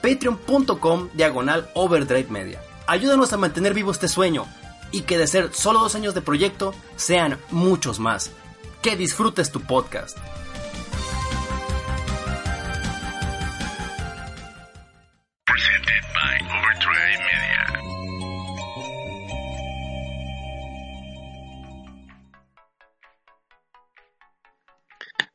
patreon.com diagonal overdrive media. Ayúdanos a mantener vivo este sueño y que de ser solo dos años de proyecto sean muchos más. Que disfrutes tu podcast. Presented by Overdrive Media.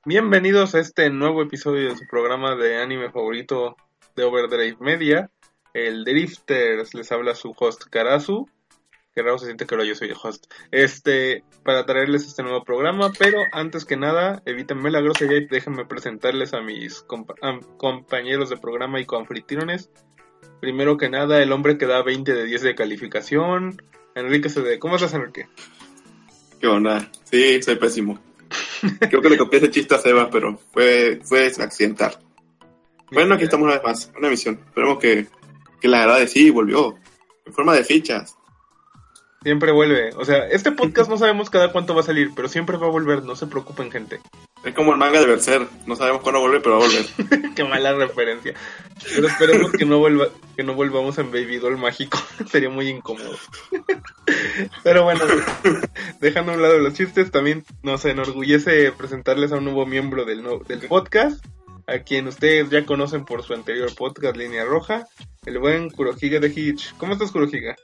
Bienvenidos a este nuevo episodio de su programa de anime favorito de Overdrive Media, el Drifters. Les habla su host Karazu. Que raro se siente que ahora yo soy el host. Este, para traerles este nuevo programa, pero antes que nada, evítenme la grosería y déjenme presentarles a mis compa- a- compañeros de programa y coanfitriones. Primero que nada, el hombre que da 20 de 10 de calificación. Enrique CD. ¿Cómo estás, Enrique? ¿Qué onda? Sí, soy pésimo. Creo que le copié ese chiste a Seba, pero fue, fue accidental. Bueno, aquí estamos una vez más, una emisión. Esperemos que, que la agrade. Sí, volvió. En forma de fichas. Siempre vuelve. O sea, este podcast no sabemos cada cuánto va a salir, pero siempre va a volver. No se preocupen, gente. Es como el manga de Berser. No sabemos cuándo vuelve, pero va a volver. Qué mala referencia. Pero esperemos que no vuelva, que no volvamos en Baby Doll mágico. Sería muy incómodo. Pero bueno, dejando a un lado los chistes, también nos enorgullece presentarles a un nuevo miembro del, no- del podcast, a quien ustedes ya conocen por su anterior podcast, Línea Roja, el buen Kurohiga de Hitch. ¿Cómo estás, Kurohiga?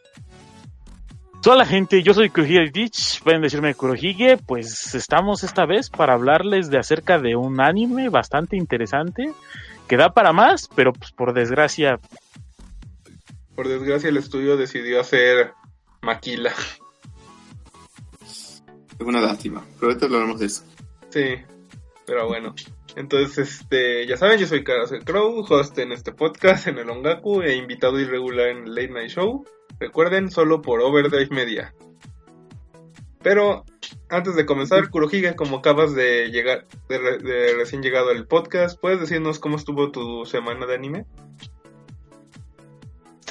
Hola gente, yo soy Kurohige Ditch, pueden decirme Kurohige, pues estamos esta vez para hablarles de acerca de un anime bastante interesante que da para más, pero pues por desgracia Por desgracia, el estudio decidió hacer Maquila. Es una lástima. Pero ahorita hablaremos de eso. Sí, pero bueno. Entonces, este, ya saben, yo soy Karase Crow, host en este podcast, en el Ongaku, e invitado irregular en el Late Night Show. Recuerden, solo por Overdrive Media. Pero, antes de comenzar, Kurohiga, como acabas de llegar, de recién llegado al podcast, ¿puedes decirnos cómo estuvo tu semana de anime?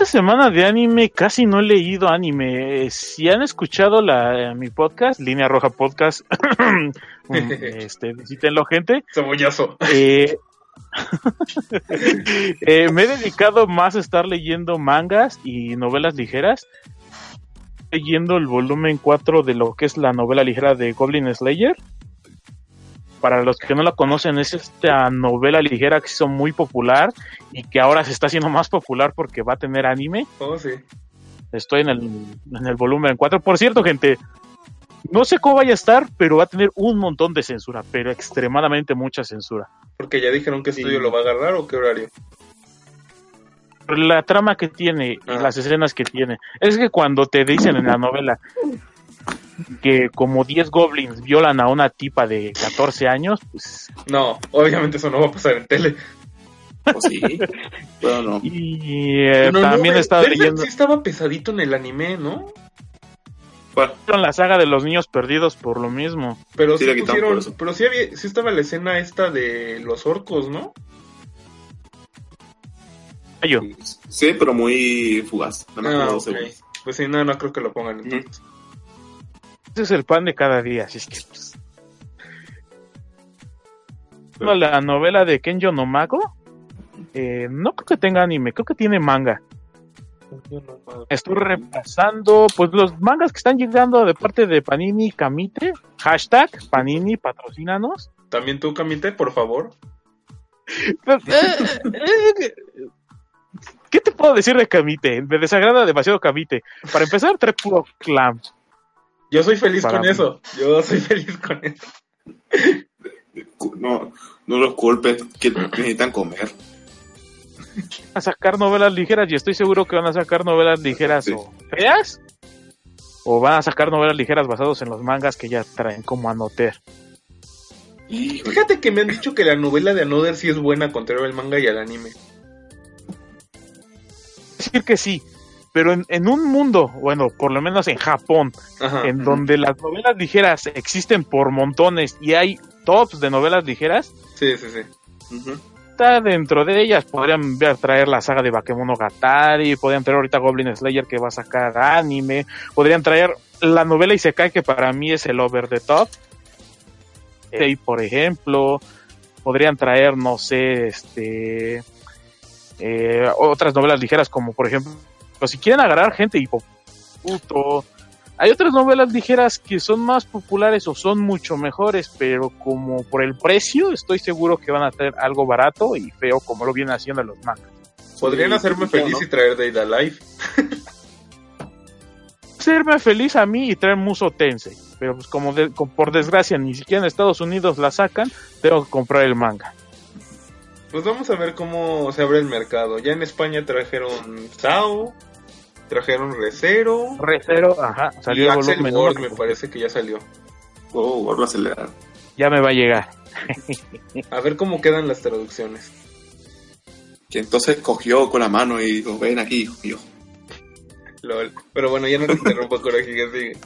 Esta semana de anime casi no he leído anime. Si han escuchado la, mi podcast, Línea Roja Podcast, um, este, visítenlo gente. Cebollazo. Eh, eh, me he dedicado más a estar leyendo mangas y novelas ligeras. Leyendo el volumen 4 de lo que es la novela ligera de Goblin Slayer. Para los que no la conocen, es esta novela ligera que se hizo muy popular y que ahora se está haciendo más popular porque va a tener anime. Oh, sí. Estoy en el, en el volumen 4. Por cierto, gente, no sé cómo vaya a estar, pero va a tener un montón de censura, pero extremadamente mucha censura. Porque ya dijeron qué estudio lo va a agarrar o qué horario. La trama que tiene y Ah. las escenas que tiene. Es que cuando te dicen en la novela que como 10 goblins violan a una tipa de 14 años, pues... No, obviamente eso no va a pasar en tele. O sí. pero no. Y eh, No, no, también estado Velvet leyendo Sí estaba pesadito en el anime, ¿no? Bueno, la saga de los niños perdidos por lo mismo. Pero Sí, sí, pusieron, pero sí, había, sí estaba la escena esta de los orcos, ¿no? Sí, pero muy fugaz. Nada más Ah, como dos ok. segundos. Pues sí, no, no creo que lo pongan entonces. Ese es el pan de cada día, así es que... pues. La novela de Kenjo no Mago, eh, no creo que tenga anime, creo que tiene manga. Estoy repasando pues los mangas que están llegando de parte de Panini Kamite, hashtag Panini patrocínanos. También tú, Camite, por favor. Eh, eh, ¿Qué te puedo decir de Kamite? Me desagrada demasiado Kamite. Para empezar, trae puro clam. Yo soy feliz con mí. eso. Yo soy feliz con eso. No, no los culpes, que necesitan comer. a sacar novelas ligeras y estoy seguro que van a sacar novelas ligeras Sí. o feas o van a sacar novelas ligeras basados en los mangas que ya traen como anoter. Fíjate que me han dicho que la novela de Another sí es buena contrario al manga y al anime. Decir que sí, pero en, en un mundo, bueno, por lo menos en Japón, Ajá. en donde las novelas ligeras existen por montones y hay tops de novelas ligeras, Sí, sí, sí. Está dentro de ellas. Podrían ver, traer la saga de Bakemonogatari, podrían traer ahorita Goblin Slayer que va a sacar anime, podrían traer la novela Isekai que para mí es el over the top. Y por ejemplo, podrían traer, no sé, este eh, otras novelas ligeras como por ejemplo, pues si quieren agarrar gente y puto, hay otras novelas ligeras que son más populares o son mucho mejores, pero como por el precio, estoy seguro que van a tener algo barato y feo como lo vienen haciendo los mangas. Podrían Sí, hacerme sí, feliz ¿no? y traer Data Life. Hacerme feliz a mí y traer Muso Tensei, pero pues como de- como por desgracia ni siquiera en Estados Unidos la sacan, tengo que comprar el manga. Pues vamos a ver cómo se abre el mercado. Ya en España trajeron Sao, trajeron Recero Recero, ajá, y salió el Axel volumen me parece que ya salió. Oh, vuelvo a acelerar. ya me va a llegar. A ver cómo quedan las traducciones. Que entonces cogió con la mano y dijo, ven aquí, hijo mío. Lol. Pero bueno, ya no te interrumpo, Coraje, que sigue.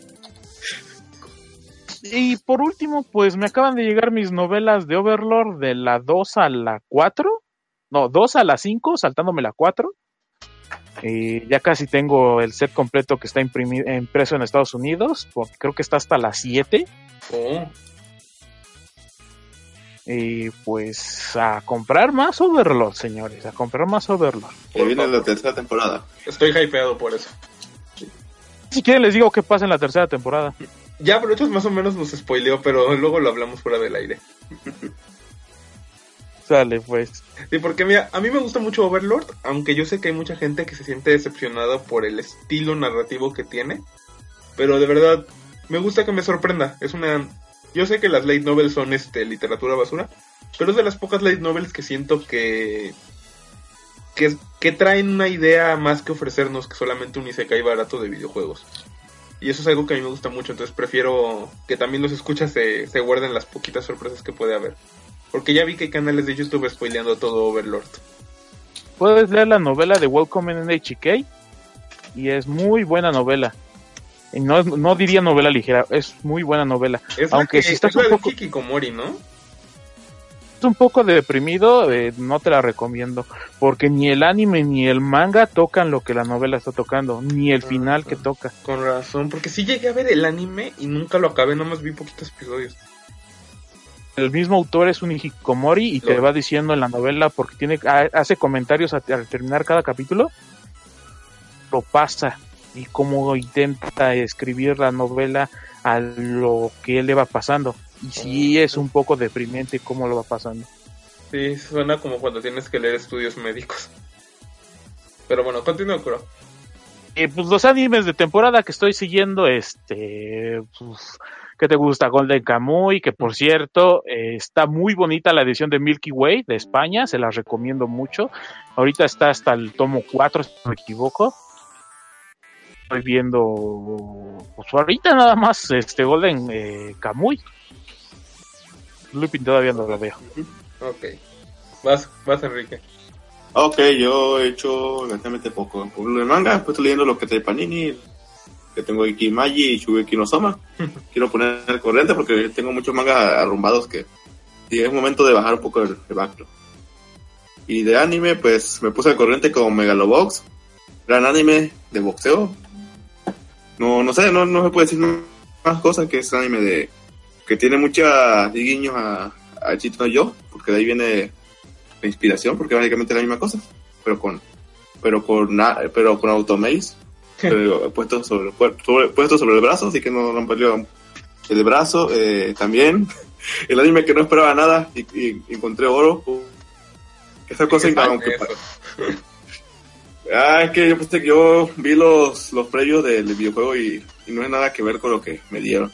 Y por último, pues me acaban de llegar mis novelas de Overlord de la 2 a la 4. No, 2 a la 5, saltándome la 4. Y ya casi tengo el set completo que está impreso en Estados Unidos. porque creo que está hasta la 7. Oh, Y pues a comprar más Overlord, señores. A comprar más Overlord. Que viene la tercera temporada. estoy hypeado por eso. Si quieren les digo qué pasa en la tercera temporada. Ya, Brochas más o menos nos spoileó, pero luego lo hablamos fuera del aire. Sale pues. Sí, porque mira, a mí me gusta mucho Overlord, aunque yo sé que hay mucha gente que se siente decepcionada por el estilo narrativo que tiene. Pero de verdad, me gusta que me sorprenda. Es una... Yo sé que las light novels son este, literatura basura, pero es de las pocas light novels que siento que... Que, que traen una idea más que ofrecernos que solamente un isekai barato de videojuegos. Y eso es algo que a mí me gusta mucho, entonces prefiero que también los escuchas se, se guarden las poquitas sorpresas que puede haber. Porque ya vi que hay canales de YouTube spoileando todo Overlord. Puedes leer la novela de Welcome in HK. Y es muy buena novela. Y no, no diría novela ligera, es muy buena novela. Es la Aunque que, si estás es un poco- Hikikomori, ¿no? Es un poco deprimido, eh, no te la recomiendo. Porque ni el anime ni el manga tocan lo que la novela está tocando. Ni el final que toca. Con razón, porque sí llegué a ver el anime y nunca lo acabé, nomás vi poquitos episodios. El mismo autor es un hikikomori y te va diciendo en la novela porque tiene ha- hace comentarios al terminar cada capítulo. Lo pasa y cómo intenta escribir la novela a lo que él le va pasando. Y sí es un poco deprimente cómo lo va pasando. Sí, suena como cuando tienes que leer estudios médicos. Pero bueno, continúa, Kuro. Eh, pues los animes de temporada que estoy siguiendo, este, pues, ¿qué te gusta? Golden Kamuy, que por cierto, eh, está muy bonita la edición de Milky Way de España, se la recomiendo mucho. Ahorita está hasta el tomo 4, si no me equivoco. Estoy viendo, pues ahorita nada más, este Golden eh, Kamuy. Lupin todavía no lo veo. Ok. Vas, vas, Enrique. Ok, yo he hecho relativamente poco. De manga, pues estoy leyendo lo que trae Panini, que tengo aquí y Shugeki no Soma. Quiero poner el corriente porque tengo muchos mangas arrumbados que y es momento de bajar un poco el, el backlog. Y de anime, pues me puse al corriente con Megalobox, gran anime de boxeo. No, no sé, no, no se puede decir más cosas que es anime de que tiene muchos guiños a, a Chito no Yo, porque de ahí viene la inspiración, porque básicamente es la misma cosa, pero con pero con pero con automaze, pero puesto sobre, el cuer- sobre- puesto sobre el brazo, así que no, perdió el brazo. eh, también el anime que no esperaba nada y, y encontré oro, Esa cosa ¿Qué aunque? Ah, es que yo, pensé que yo vi los, los previos del videojuego y, y no es nada que ver con lo que me dieron.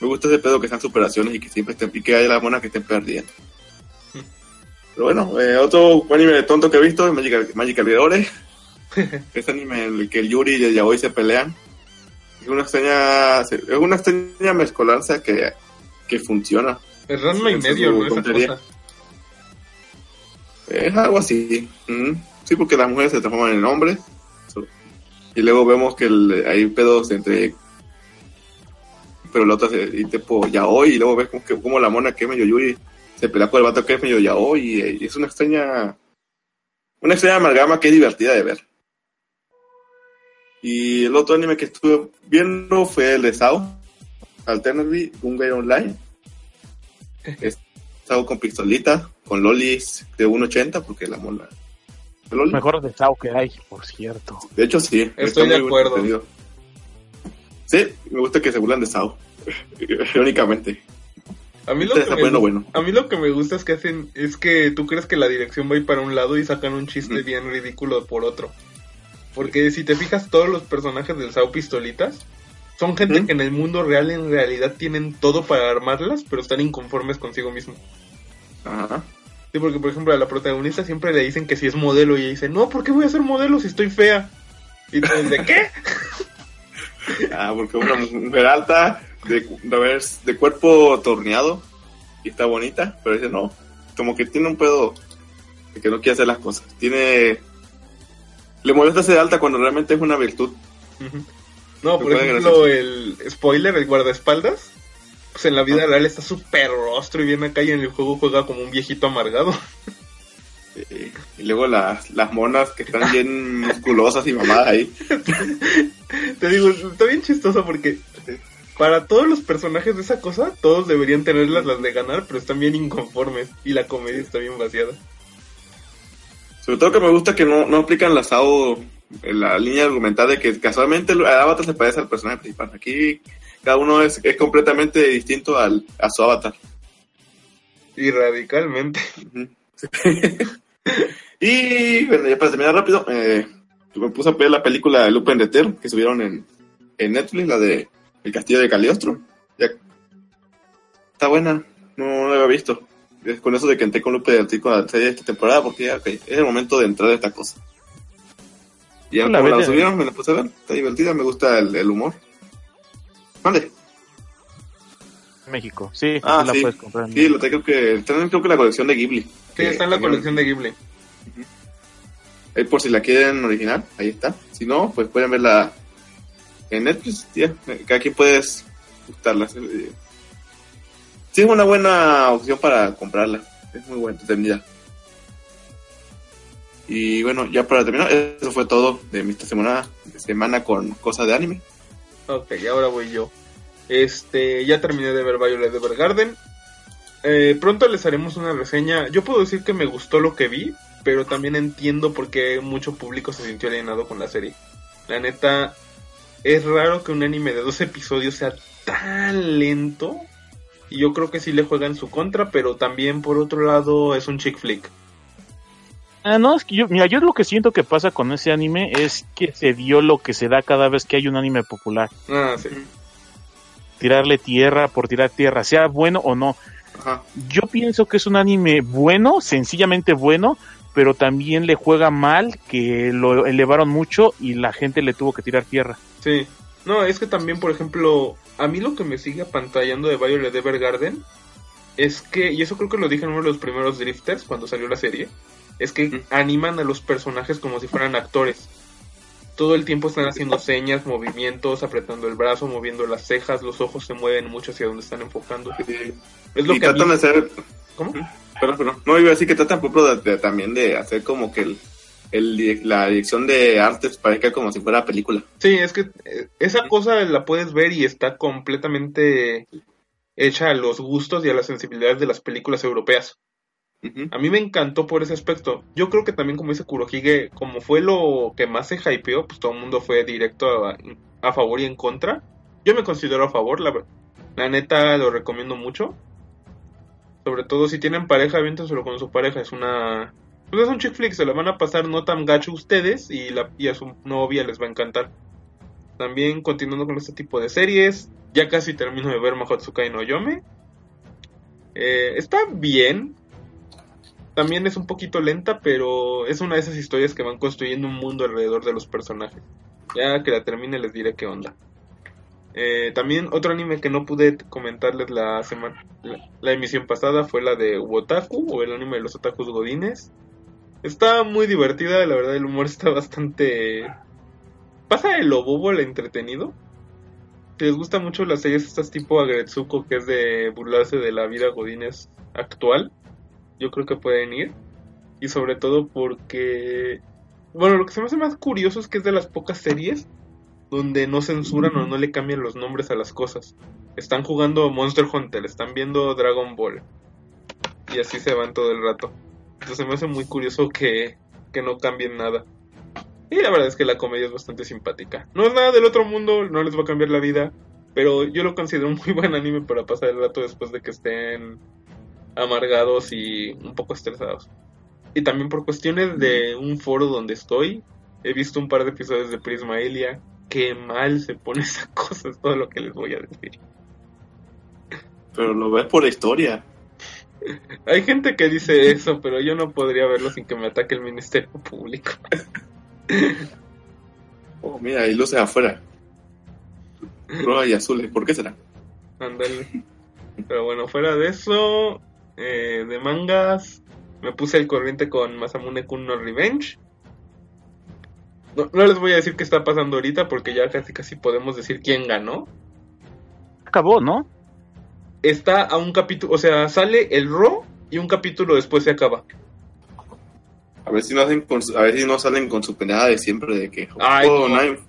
Me gusta ese pedo que sean superaciones y que siempre estén, y que haya las monas que estén perdiendo. Pero bueno, eh, otro anime tonto que he visto es Magic, Magic Alrededores. es anime en el que el Yuri y el Yaoi se pelean. Es una extraña, es una extraña mezcolanza que, que funciona. Es Ranma y medio, ¿no? Esa cosa. Es algo así. Ujú. Sí, porque las mujeres se transforman en hombres. Y luego vemos que el- hay pedos entre. Pero la otra se y tipo yaoi. Y luego ves como, que, como la mona que es medio yuri se pelea con el vato que es medio yaoi. Y, y es una extraña. Una extraña amalgama que es divertida de ver. Y el otro anime que estuve viendo fue el de Sao. Alternative Gungai Online. Es Sao con pistolita, con lolis de 1.80, porque la mona. de loli. Mejor de Sao que hay, por cierto. De hecho, sí. Estoy de acuerdo. Sí, me gusta que se burlan de Sao. Irónicamente. A mí, lo Está que me, bueno, a mí lo que me gusta es que hacen es que tú crees que la dirección va a ir para un lado y sacan un chiste bien ridículo por otro. Porque si te fijas, todos los personajes del Sao Pistolitas son gente Ujú. que en el mundo real en realidad tienen todo para armarlas, pero están inconformes consigo mismo. Ajá. Sí, porque por ejemplo a la protagonista siempre le dicen que si es modelo y ella dice, no, ¿por qué voy a ser modelo si estoy fea? Y tú ¿de qué? Ah, porque una mujer alta, de, de, de cuerpo torneado, y está bonita, pero dice no. Como que tiene un pedo de que no quiere hacer las cosas. Tiene. Le molesta ser alta cuando realmente es una virtud. No, por ejemplo, el spoiler, el guardaespaldas, pues en la vida Ah. real está súper rostro y viene acá y en el juego juega como un viejito amargado. Y luego las, las monas que están bien musculosas y mamadas ahí. Te digo, está bien chistoso porque para todos los personajes de esa cosa, todos deberían tenerlas las de ganar, pero están bien inconformes y la comedia está bien vaciada. Sobre todo que me gusta que no, no aplican en la línea argumental de que casualmente el avatar se parece al personaje principal. Aquí cada uno es, es completamente distinto al, a su avatar. Y radicalmente. Y bueno, ya para terminar rápido, eh, me puse a ver la película de Lupin Third que subieron en, en Netflix, la de El Castillo de Caliostro. Ya- Está buena, no, no la había visto. Es con eso de que entré con Lupin the Third con la serie de esta temporada, porque ya, ok, es el momento de entrar a esta cosa. Y ya la como la ¿eh? subieron, me la puse a ver. Está divertida, me gusta el, el humor. Mande. México, sí, Ah, sí la sí. puedes comprar. en Sí, lo tengo que. Está en, creo que la colección de Ghibli. Sí, Que está en la también- colección de Ghibli. Ahí por si la quieren original, ahí está. Si no, pues pueden verla en Netflix. Ya, cada quien puedes gustarla. Sí, es una buena opción para comprarla. Es muy buena, entretenida. Y bueno, ya para terminar, eso fue todo de mi semana, semana con cosas de anime. Ok, ahora voy yo. Este, ya terminé de ver Violet Evergarden. Eh, pronto les haremos una reseña. Yo puedo decir que me gustó lo que vi, pero también entiendo por qué mucho público se sintió alienado con la serie. La neta, es raro que un anime de dos episodios sea tan lento. Y yo creo que sí le juega en su contra, pero también por otro lado es un chick flick. Ah, no, es que yo, mira, yo lo que siento que pasa con ese anime es que se dio lo que se da cada vez que hay un anime popular. Ah, sí. Tirarle tierra por tirar tierra, sea bueno o no. Ajá. Yo pienso que es un anime bueno, sencillamente bueno, pero también le juega mal, que lo elevaron mucho y la gente le tuvo que tirar tierra. Sí. No, es que también, por ejemplo, a mí lo que me sigue apantallando de Violet Evergarden es que, y eso creo que lo dije en uno de los primeros Drifters cuando salió la serie, es que animan a los personajes como si fueran actores. Todo el tiempo están haciendo señas, movimientos, apretando el brazo, moviendo las cejas, los ojos se mueven mucho hacia donde están enfocando. Sí. Es lo y que mí- tratan de hacer ¿Cómo? No, iba a decir que tratan de- también de hacer como que el, el la dirección de artes parezca como si fuera película. Sí, es que eh, esa cosa la puedes ver y está completamente hecha a los gustos y a las sensibilidades de las películas europeas. A mí me encantó por ese aspecto. Yo creo que también, como dice Kurohige, como fue lo que más se hypeó, pues todo el mundo fue directo a, a favor y en contra. Yo me considero a favor, la, la neta lo recomiendo mucho. Sobre todo si tienen pareja, aviéntenselo con su pareja. Es una. Pues es un chick flick, se la van a pasar no tan gacho ustedes y, a su novia les va a encantar. También continuando con este tipo de series, ya casi termino de ver Mahotsukai no Yome. Eh, está bien. También es un poquito lenta, pero es una de esas historias que van construyendo un mundo alrededor de los personajes. Ya que la termine les diré qué onda. Eh, también otro anime que no pude comentarles la semana, la, la emisión pasada fue la de Wotaku o el anime de los otakus godines. Está muy divertida, la verdad el humor está bastante pasa de lo bobo al entretenido. Si les gusta mucho las series estas tipo Agretsuko que es de burlarse de la vida godines actual, yo creo que pueden ir. Y sobre todo porque bueno, lo que se me hace más curioso es que es de las pocas series donde no censuran o no le cambian los nombres a las cosas. Están jugando Monster Hunter, están viendo Dragon Ball. Y así se van todo el rato. Entonces me hace muy curioso que, que no cambien nada. Y la verdad es que la comedia es bastante simpática. No es nada del otro mundo, no les va a cambiar la vida. Pero yo lo considero un muy buen anime para pasar el rato después de que estén amargados y un poco estresados. Y también por cuestiones de un foro donde estoy, he visto un par de episodios de Prisma Elia qué mal se pone esa cosa, es todo lo que les voy a decir. Pero lo ves por la historia. Hay gente que dice eso, pero yo no podría verlo sin que me ataque el Ministerio Público. Oh, mira, hay luces afuera. Rojas y azules, ¿por qué será? Ándale. Pero bueno, fuera de eso, eh, de mangas, me puse al corriente con Masamune Kun no Revenge. No, no les voy a decir qué está pasando ahorita porque ya casi casi podemos decir quién ganó. Acabó, ¿no? Está a un capítulo, o sea, sale el Ro y un capítulo después se acaba. A ver si no hacen con su- a ver si no salen con su penada de siempre de que Ay, oh, no. nadie,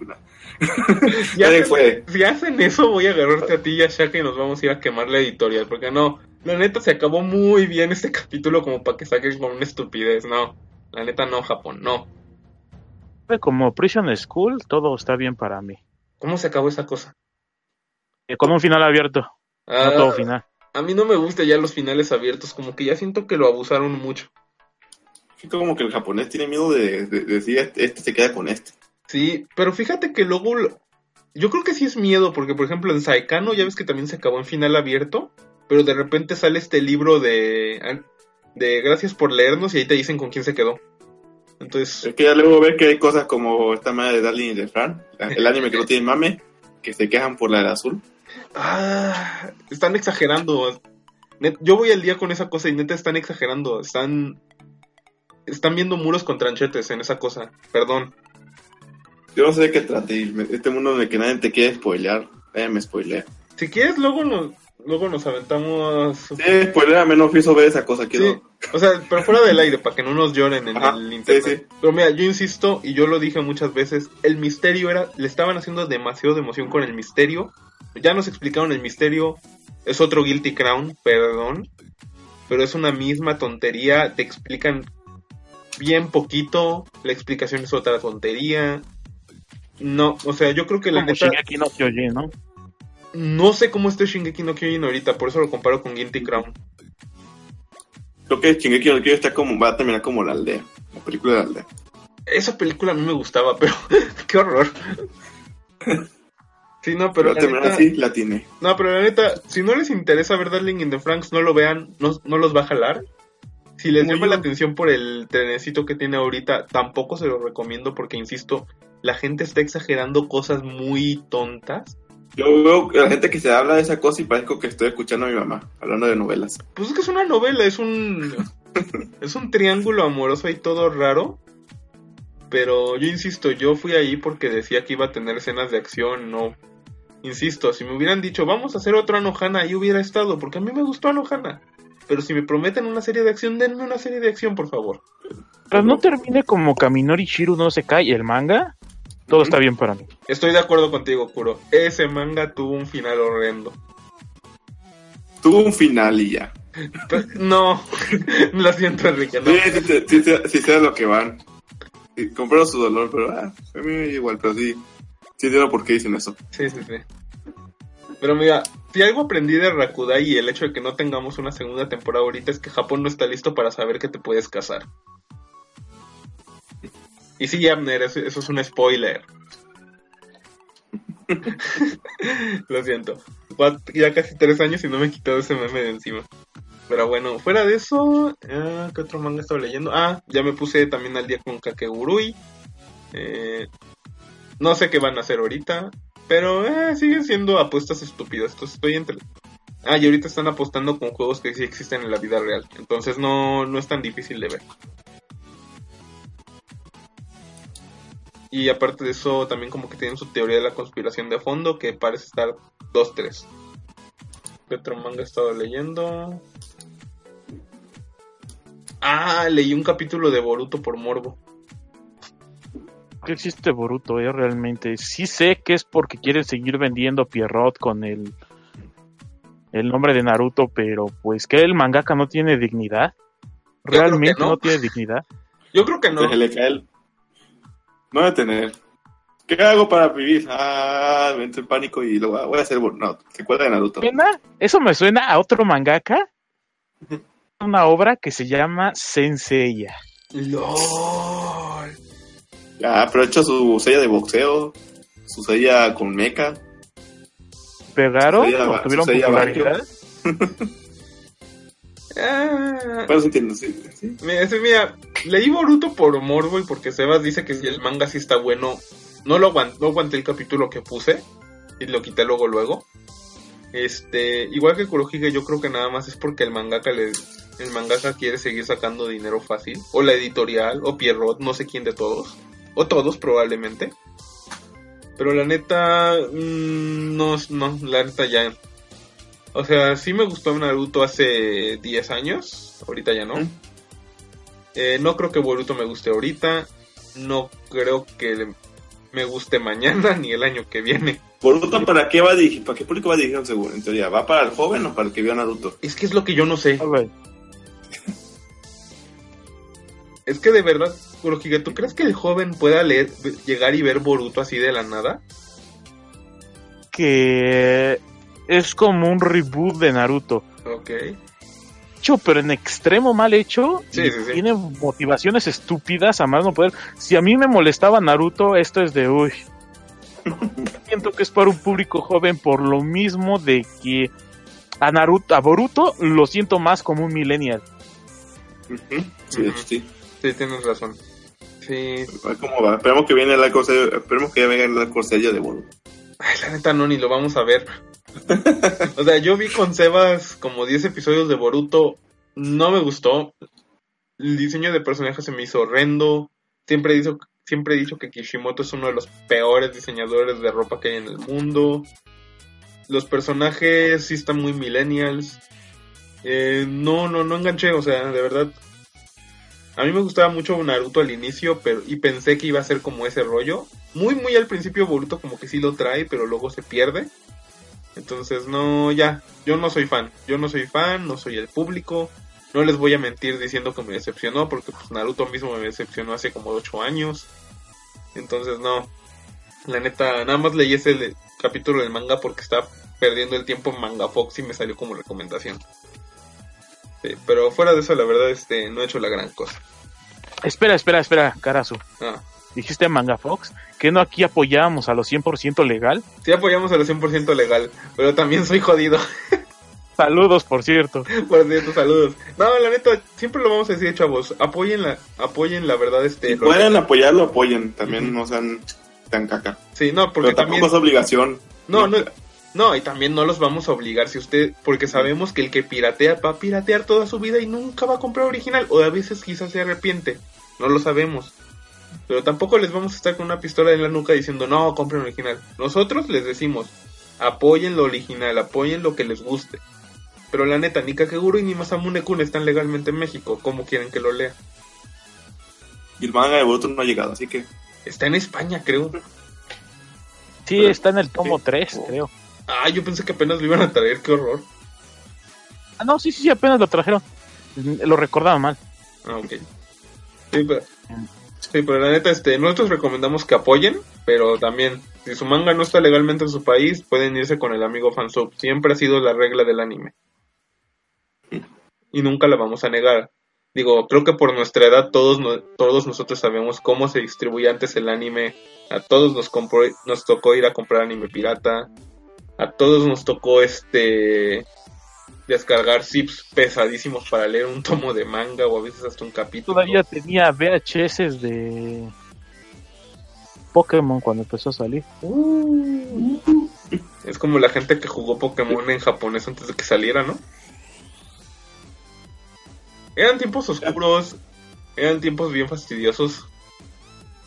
Ya nadie hacen- fue. Si hacen eso, voy a agarrarte a ti y a Shaka y nos vamos a ir a quemar la editorial. Porque no, la neta se acabó muy bien este capítulo como para que saquen con una estupidez. No, la neta no, Japón, no. Como Prison School, todo está bien para mí. ¿Cómo se acabó esa cosa? Eh, Con un final abierto, no Ah, todo final. A mí no me gusta ya los finales abiertos, como que ya siento que lo abusaron mucho. Sí, como que el japonés tiene miedo de, de- de decir este, este se queda con este. Sí, pero fíjate que luego... lo- Yo creo que sí es miedo, porque por ejemplo en Saikano ya ves que también se acabó en final abierto, pero de repente sale este libro de... de gracias por leernos y ahí te dicen con quién se quedó. Entonces... Es que ya luego ves que hay cosas como esta madre de Darling in the Fran, el anime que no tiene mame, que se quejan por la del azul. Ah, están exagerando. Yo voy al día con esa cosa y neta están exagerando. Están. Están viendo muros con tranchetes en esa cosa. Perdón. Yo no sé de qué trate, este mundo en el que nadie te quiere spoilear, nadie me spoilea. Si quieres, luego nos, luego nos aventamos. Sí, spoilea, menos pienso ver esa cosa, quiero... Sí, o sea, pero fuera del aire, para que no nos lloren en Ajá, el sí, internet. sí. Pero mira, yo insisto, y yo lo dije muchas veces, el misterio era, le estaban haciendo demasiado de emoción con el misterio. Ya nos explicaron el misterio, es otro Guilty Crown, perdón. Pero es una misma tontería, te explican bien poquito, la explicación es otra tontería. No, o sea, yo creo que la Como neta, Shingeki no Kyojin, ¿no? no sé cómo esté Shingeki no Kyojin ahorita, por eso lo comparo con Guilty Crown. Creo que Shingeki no Kyojin está como, va a terminar como la aldea, la película de la aldea. Esa película a mí me gustaba, pero qué horror. Sí, no, pero la neta, así, la tiene. no, pero la neta, si no les interesa ver Darling in the Franks, no lo vean, no, no los va a jalar. Si les llama la atención por el trenecito que tiene ahorita, tampoco se lo recomiendo porque, insisto, la gente está exagerando cosas muy tontas. Yo veo a la gente que se habla de esa cosa y parezco que estoy escuchando a mi mamá, hablando de novelas. Pues es que es una novela, es un es un triángulo amoroso y todo raro. Pero yo insisto, yo fui ahí porque decía que iba a tener escenas de acción, no. Insisto, si me hubieran dicho, vamos a hacer otro Anohana, ahí hubiera estado, porque a mí me gustó Anohana. Pero si me prometen una serie de acción, denme una serie de acción, por favor. Pero no termine como Kaminori Shiru no se cae el manga. Todo está bien para mí. Estoy de acuerdo contigo, Kuro. Ese manga tuvo un final horrendo. Tuvo un final y ya. Pero- no, lo siento, Enrique, no. Sí, sí, sí, sí, sí, sí sé a lo que van. Sí, Compraron su dolor, pero ah, a mí igual, pero sí. Sí entiendo por qué dicen eso. Sí, sí, sí. Pero mira, si algo aprendí de Rakudai y el hecho de que no tengamos una segunda temporada ahorita es que Japón no está listo para saber que te puedes casar. Y sí, Abner, eso, es un spoiler. Lo siento. Ya casi tres años y no me he quitado ese meme de encima. Pero bueno, fuera de eso, eh, ¿qué otro manga estaba leyendo? Ah, ya me puse también al día con Kakegurui. Eh, no sé qué van a hacer ahorita, pero eh, siguen siendo apuestas estúpidas. Estoy entre. Ah, y ahorita están apostando con juegos que sí existen en la vida real. Entonces no, no es tan difícil de ver. Y aparte de eso, también como que tienen su teoría de la conspiración de fondo, que parece estar 2-3. ¿Qué otro manga he estado leyendo? Ah, leí un capítulo de Boruto por morbo. ¿Qué existe Boruto, eh? Realmente. Sí sé que es porque quieren seguir vendiendo Pierrot con el, el nombre de Naruto, pero pues que el mangaka no tiene dignidad. Realmente no. no. tiene dignidad. Yo creo que no. Se le cae el- No debe tener. ¿Qué hago para vivir? Ah, me entro en pánico y lo voy a, voy a hacer. No, secuela de Naruto. ¿Suena? Eso me suena a otro mangaka. Una obra que se llama Senseiya. LOL. Ya, pero ha hecho su sella de boxeo, su sella con mecha. ¿Pegaron Senseiya o tuvieron popularidad? Ah, Bueno, entiendo, sí. sí. mira, sí, mira, leí Boruto por morbo y porque Sebas dice que si el manga sí está bueno. No lo aguanté, no aguanté el capítulo que puse y lo quité luego luego. Este, igual que Kurohige, yo creo que nada más es porque el mangaka le, el mangaka quiere seguir sacando dinero fácil, o la editorial, o Pierrot, no sé quién de todos, o todos probablemente. Pero la neta, mm, no, no, la neta ya. O sea, sí me gustó Naruto hace 10 años, ahorita ya no. ¿Mm? Eh, no creo que Boruto me guste ahorita, no creo que me guste mañana ni el año que viene. Boruto, ¿para qué va dirigido? ¿Para qué público va dirigido seguro? En teoría, ¿va para el joven o para el que vio Naruto? Es que es lo que yo no sé. A ver, Es que de verdad, Kurohige, ¿tú crees que el joven pueda leer, llegar y ver Boruto así de la nada? que es como un reboot de Naruto. Ok. Hecho, pero en extremo mal hecho. Sí, y sí, sí. Tiene motivaciones estúpidas a más no poder. Si a mí me molestaba Naruto, esto es de uy. Siento que es para un público joven por lo mismo de que a Naruto, a Boruto lo siento más como un millennial. Sí, sí. Sí, tienes razón. Sí. ¿Cómo va? Esperemos que viene la cosa, esperemos que ya venga la corsella de Boruto. Ay, la neta no, ni lo vamos a ver. o sea, yo vi con Sebas como 10 episodios de Boruto. No me gustó. El diseño de personajes se me hizo horrendo. Siempre he dicho, siempre he dicho que Kishimoto es uno de los peores diseñadores de ropa que hay en el mundo. Los personajes sí están muy millennials. Eh, no, no, no enganché, o sea, de verdad. A mí me gustaba mucho Naruto al inicio, pero y pensé que iba a ser como ese rollo. Muy, muy al principio Boruto como que sí lo trae, pero luego se pierde. Entonces, no, ya, yo no soy fan. Yo no soy fan, no soy el público. No les voy a mentir diciendo que me decepcionó, porque pues Naruto mismo me decepcionó hace como 8 años. Entonces, no. La neta, nada más leí ese capítulo del manga porque estaba perdiendo el tiempo en Manga Fox y me salió como recomendación. Sí, pero fuera de eso, la verdad, este, no he hecho la gran cosa. Espera, espera, espera, Carazo. Ah, Dijiste Manga Fox, que no aquí apoyábamos a lo 100% legal. sí apoyamos a lo 100% legal, pero también soy jodido. Saludos, por cierto. Por cierto, saludos. No, la neta, siempre lo vamos a decir, chavos. Apoyen la, apoyen la verdad, este. Si pueden apoyarlo, apoyen. También no sean tan caca. Sí, no, porque Pero tampoco también. es obligación. No, no, no, y también no los vamos a obligar si usted, porque sabemos que el que piratea va a piratear toda su vida y nunca va a comprar original, o a veces quizás se arrepiente, no lo sabemos. Pero tampoco les vamos a estar con una pistola en la nuca diciendo, no, compren original. Nosotros les decimos, apoyen lo original, apoyen lo que les guste. Pero la neta, ni Kakeguru ni Masamune Kun están legalmente en México, ¿cómo quieren que lo lea? Y el manga de Boruto no ha llegado, así que. Está en España, creo. Sí, Pero- está en el tomo sí. 3, creo. Ah, yo pensé que apenas lo iban a traer, qué horror. Ah, no, sí, sí, sí, apenas lo trajeron. Lo recordaba mal. Ah, ok. Sí, pero- Sí, pero la neta, este, nosotros recomendamos que apoyen, pero también, si su manga no está legalmente en su país, pueden irse con el amigo fansub. Siempre ha sido la regla del anime. Y nunca la vamos a negar. Digo, creo que por nuestra edad todos, no- todos nosotros sabemos cómo se distribuía antes el anime. A todos nos, compró, nos tocó ir a comprar anime pirata. A todos nos tocó este descargar zips pesadísimos para leer un tomo de manga o a veces hasta un capítulo. Todavía tenía VHS de Pokémon cuando empezó a salir. Es como la gente que jugó Pokémon en japonés antes de que saliera, ¿no? Eran tiempos oscuros, eran tiempos bien fastidiosos.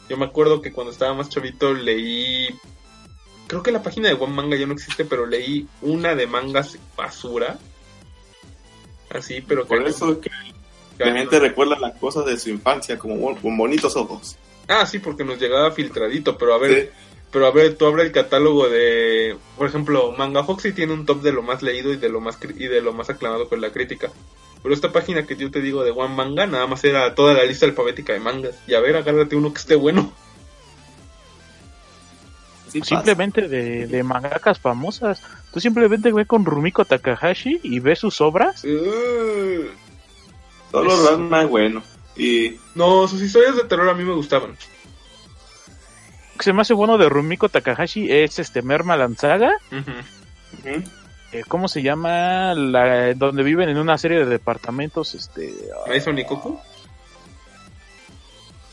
Yo me acuerdo que cuando estaba más chavito leí... Creo que la página de One Manga ya no existe, pero leí una de mangas basura. Así, pero que... Por eso que que- la gente recuerda las cosas de su infancia como con bonitos ojos. Ah, sí, porque nos llegaba filtradito, pero a ver... Sí. Pero a ver, tú abre el catálogo de, por ejemplo, Manga Foxy tiene un top de lo más leído y de lo más y de lo más aclamado por la crítica. Pero esta página que yo te digo de One Manga nada más era toda la lista alfabética de mangas. Y a ver, agárrate uno que esté bueno. Sí. Simplemente de, de mangakas famosas. Tú simplemente ve con Rumiko Takahashi y ves sus obras. Uh, Solo Es- Ranma es bueno. Y no, sus historias de terror a mí me gustaban. Lo que se me hace bueno de Rumiko Takahashi es este. Ujú. ujú, eh, ¿Cómo se llama? La, donde viven en una serie de departamentos. Este, Maison Ikoku.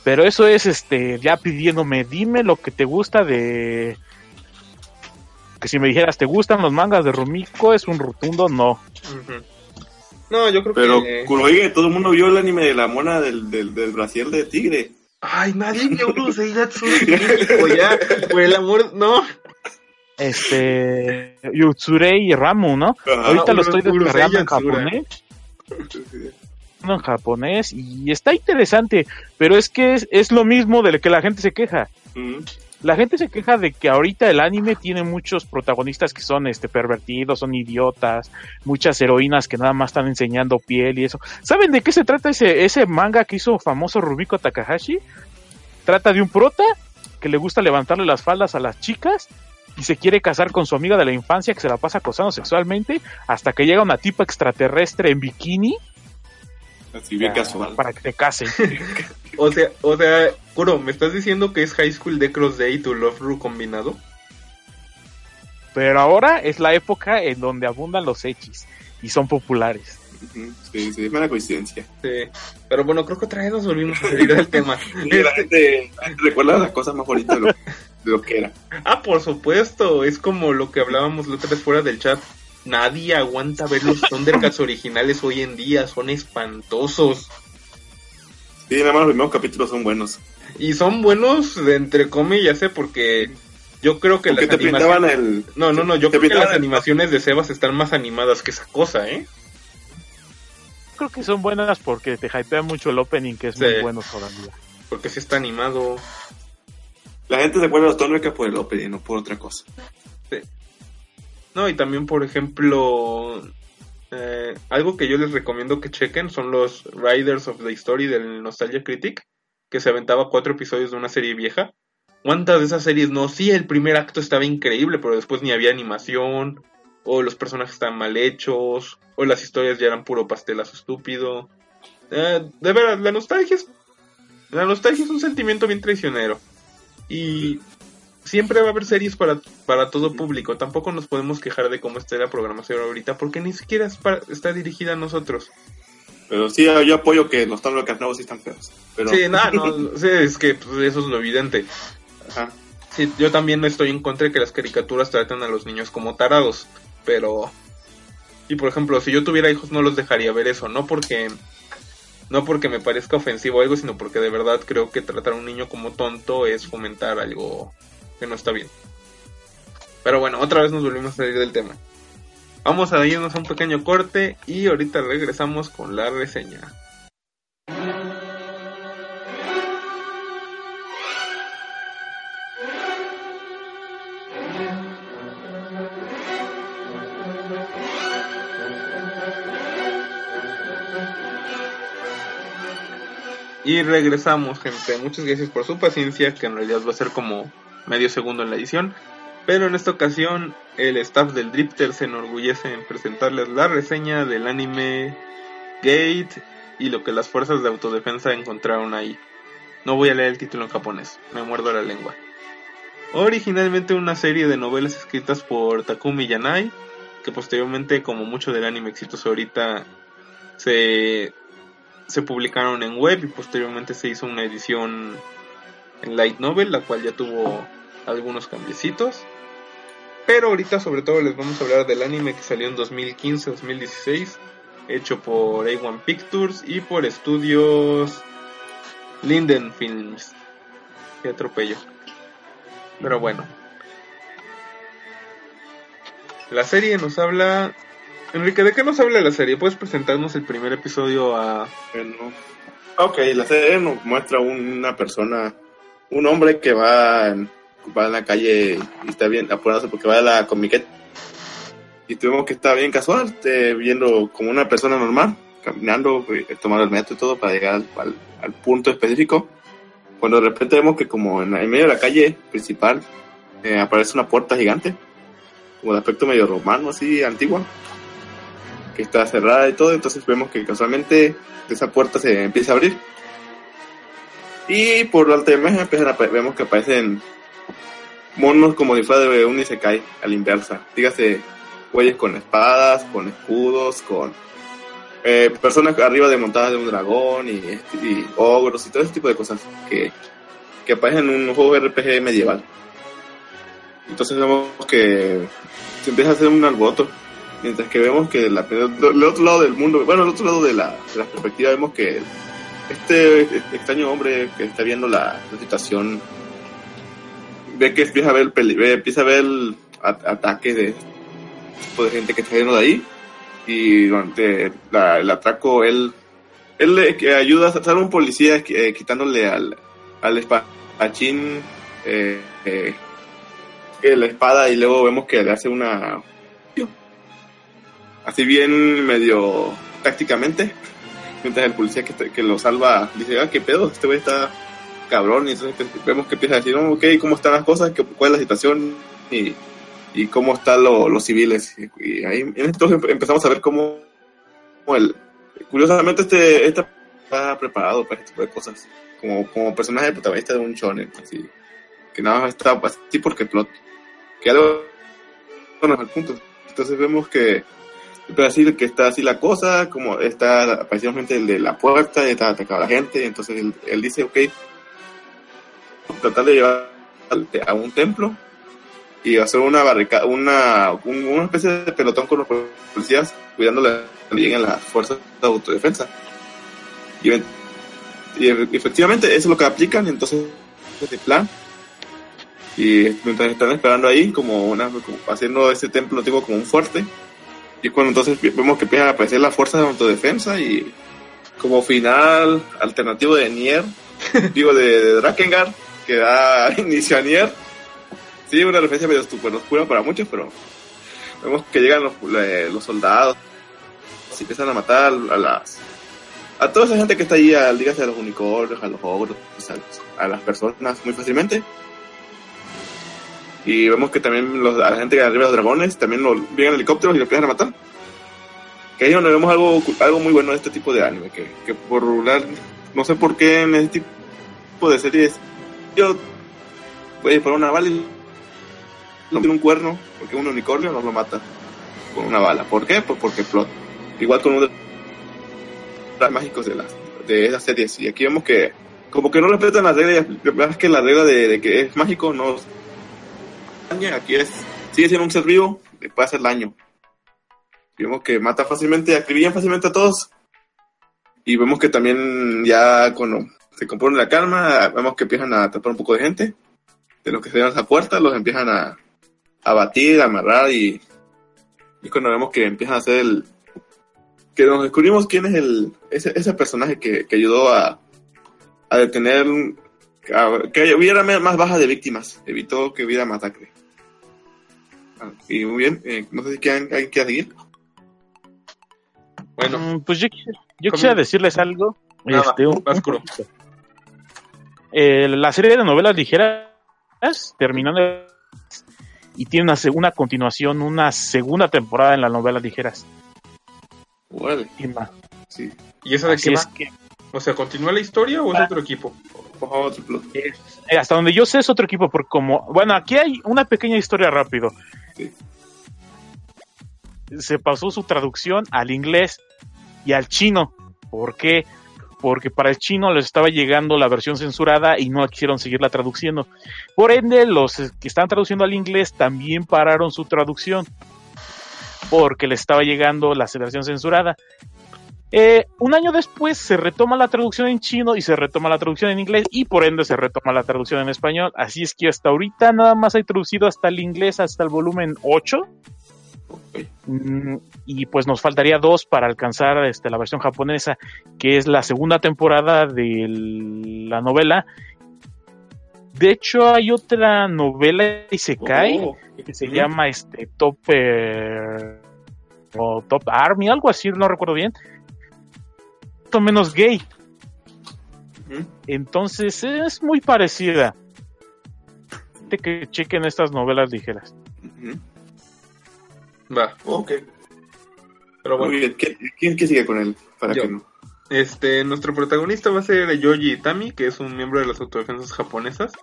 Pero eso es este ya pidiéndome, dime lo que te gusta de. Que si me dijeras, ¿te gustan los mangas de Rumiko? Es un rotundo no. No, yo creo pero que... Kurohige, todo el mundo vio el anime de la mona del, del, del brasier de tigre. Ay, nadie vio Uruseidatsu México ya. Por el amor... No. Este. Yutsurei y Ramu, ¿no? Ajá. Ahorita lo estoy descargando en japonés. En japonés y está interesante, pero es que es, es lo mismo de lo que la gente se queja. La gente se queja de que ahorita el anime tiene muchos protagonistas que son este pervertidos, son idiotas, muchas heroínas que nada más están enseñando piel y eso. ¿Saben de qué se trata ese, ese manga que hizo famoso Rubiko Takahashi? Trata de un prota que le gusta levantarle las faldas a las chicas y se quiere casar con su amiga de la infancia que se la pasa acosando sexualmente hasta que llega una tipa extraterrestre en bikini Así bien para- casual. para que se casen. O sea, o sea, Kuro, ¿me estás diciendo que es High School de Cross Day y tu Love Ru combinado? Pero ahora es la época en donde abundan los hechis y son populares. Sí, sí, es mera coincidencia. Sí. Pero bueno, creo que otra vez nos volvimos a salir del tema. La gente, la gente recuerda las cosas más bonitas de lo, de lo que era. Ah, por supuesto, es como lo que hablábamos la otra vez fuera del chat. Nadie aguanta ver los Thundercats originales hoy en día, son espantosos. Sí, nada más los primeros capítulos son buenos. Y son buenos de entre comillas, ¿eh? Porque yo creo que Porque las te pintaban animaciones... el... No, no, no, yo te creo que las el- animaciones de Sebas están más animadas que esa cosa, ¿eh? Creo que son buenas porque te hypea mucho el opening, que es Sí. muy bueno todavía. Porque sí está animado. La gente se acuerda de los Thundercats por el opening, no por otra cosa. No, y también, por ejemplo, eh, algo que yo les recomiendo que chequen son los Riders of the Story del Nostalgia Critic, que se aventaba cuatro episodios de una serie vieja. ¿Cuántas de esas series no? Sí, el primer acto estaba increíble, pero después ni había animación, o los personajes estaban mal hechos, o las historias ya eran puro pastelazo estúpido. Eh, de veras, la nostalgia es. La nostalgia es un sentimiento bien traicionero. Y siempre va a haber series para, para todo público. Tampoco nos podemos quejar de cómo está la programación ahorita, porque ni siquiera es para- está dirigida a nosotros. Pero sí, yo apoyo que los Thundercats nuevos sí están feos. Pero, Sí, no, no, sí, es que pues, eso es lo evidente. ajá. Sí, yo también estoy en contra de que las caricaturas traten a los niños como tarados, pero... Y por ejemplo, si yo tuviera hijos no los dejaría ver eso, no porque... No porque me parezca ofensivo o algo, sino porque de verdad creo que tratar a un niño como tonto es fomentar algo que no está bien. Pero bueno, otra vez nos volvimos a salir del tema. Vamos a irnos a un pequeño corte y ahorita regresamos con la reseña. Y regresamos, gente. Muchas gracias por su paciencia, que en realidad va a ser como medio segundo en la edición. Pero en esta ocasión, el staff del Drifter se enorgullece en presentarles la reseña del anime Gate y lo que las fuerzas de autodefensa encontraron ahí. No voy a leer el título en japonés, me muerdo la lengua. Originalmente una serie de novelas escritas por Takumi Yanai, que posteriormente, como mucho del anime exitoso ahorita, se, se publicaron en web y posteriormente se hizo una edición en light novel, la cual ya tuvo algunos cambiecitos. Pero ahorita sobre todo les vamos a hablar del anime que salió en 2015-2016, hecho por A1 Pictures y por estudios Linden Films. Qué atropello. Pero bueno. La serie nos habla... Enrique, ¿de qué nos habla la serie? ¿Puedes presentarnos el primer episodio a... Bueno, ok, la serie nos muestra una persona, un hombre que va en, va en la calle y está bien apurándose porque va a la comiquet. Y tuvimos que estar bien casual, eh, viendo como una persona normal, caminando, eh, tomando el metro y todo para llegar al, al- punto específico. Cuando de repente vemos que como en, en medio de la calle principal eh, aparece una puerta gigante, como de aspecto medio romano, así, antigua, que está cerrada y todo, entonces vemos que casualmente esa puerta se empieza a abrir. Y por la alta imagen vemos que aparecen monos como fuera de un Isekai a la inversa. Dígase, güeyes con espadas, con escudos, con eh, personas arriba de montadas de un dragón y, y ogros y todo ese tipo de cosas que, que aparecen en un juego RPG medieval. Entonces vemos que se empieza a hacer un alboroto. Mientras que vemos que la, otro lado del mundo, bueno, del otro lado de la, de la perspectiva, vemos que este extraño hombre que está viendo la situación ve que empieza a ver, peli- ve- empieza a ver a- ataques de de gente que está yendo de ahí. Y durante el atraco él él le ayuda a sale un policía eh, quitándole al, al espadachín eh, eh, eh, la espada y luego vemos que le hace una así bien medio tácticamente mientras el policía que, que lo salva dice ah qué pedo este güey está cabrón y entonces vemos que empieza a decir ok cómo están las cosas ¿Qué- cuál es la situación y, y cómo están lo- los civiles y, ahí entonces empezamos a ver cómo, cómo el curiosamente este este está preparado para este tipo de cosas como como personaje protagonista de un shonen así que nada más está así porque plot que algo bueno al punto entonces vemos que así que está así la cosa, como está precisamente el de la puerta, y está atacando a la gente, y entonces él, él dice, ok, tratar de llevar a un templo y hacer una barricada, una, un- una especie de pelotón con los policías, cuidándole bien a las fuerzas de autodefensa. Y, y efectivamente eso es lo que aplican, entonces ese plan. Y mientras están esperando ahí, como una, haciendo ese templo antiguo como un fuerte, y cuando entonces vemos que empiezan a aparecer las fuerzas de autodefensa y como final alternativo de Nier, digo de, de Drakengard, que da inicio a Nier. Sí, una referencia medio super oscura para muchos, pero vemos que llegan los, le- los soldados y empiezan a matar a las a toda esa gente que está ahí, al, dígase a los unicornios, a los ogros, a, los- a las personas muy fácilmente. Y vemos que también los, a la gente que arriba de los dragones también lo, vienen helicópteros y lo empiezan a matar. Que ahí donde vemos algo, algo muy bueno de este tipo de anime, que, que por regular, no sé por qué en este tipo de series, yo voy a disparar una bala y no tiene un cuerno, porque un unicornio no lo mata con una bala. ¿Por qué? Pues porque plot. Igual con uno de los mágicos de las de esas series. Y aquí vemos que como que no respetan las reglas, la que la regla de, que es mágico no aquí es, sigue siendo un ser vivo, le puede hacer daño. Vemos que mata fácilmente, acribillan fácilmente a todos. Y vemos que también ya cuando se compone la calma, vemos que empiezan a atrapar un poco de gente. De los que se dan a esa puerta, los empiezan a, a batir, a amarrar y, y cuando vemos que empiezan a hacer el... Que nos descubrimos quién es el ese, ese personaje que, que ayudó a, a detener a- que hubiera más baja de víctimas, evitó que hubiera masacre. Ah, Y muy bien, eh, no sé si quieren, alguien quiere seguir. Bueno, Mm, pues yo, quisiera- yo quisiera decirles algo. Nada, este, un, un. Eh, la serie de novelas ligeras terminando y tiene una segunda continuación, una segunda temporada en las novelas ligeras. Sí. ¿Y esa de qué es va? que O sea, ¿continúa la historia o es Ah. otro equipo? Por favor, otro plot. eh, hasta donde yo sé es otro equipo, porque como, bueno, aquí hay una pequeña historia rápido. Sí. Se pasó su traducción al inglés y al chino. ¿Por qué? Porque para el chino les estaba llegando la versión censurada y no quisieron seguirla traduciendo. Por ende, los que están traduciendo al inglés también pararon su traducción porque les estaba llegando la versión censurada. Eh, un año después se retoma la traducción en chino y se retoma la traducción en inglés y por ende se retoma la traducción en español. Así es que hasta ahorita nada más hay traducido hasta el inglés, hasta el volumen 8. Mm, y pues nos faltaría dos para alcanzar este, la versión japonesa, que es la segunda temporada de la novela. De hecho, hay otra novela Isekai Oh, que se llama este Top eh, o Top Army, algo así, no recuerdo bien. Menos gay. Entonces es muy parecida. De que chequen estas novelas ligeras. Va, Ok. pero bueno. Muy bien. ¿Quién, sigue con él? Para Yo. que no. Este, nuestro protagonista va a ser Yoji Itami, que es un miembro de las autodefensas japonesas.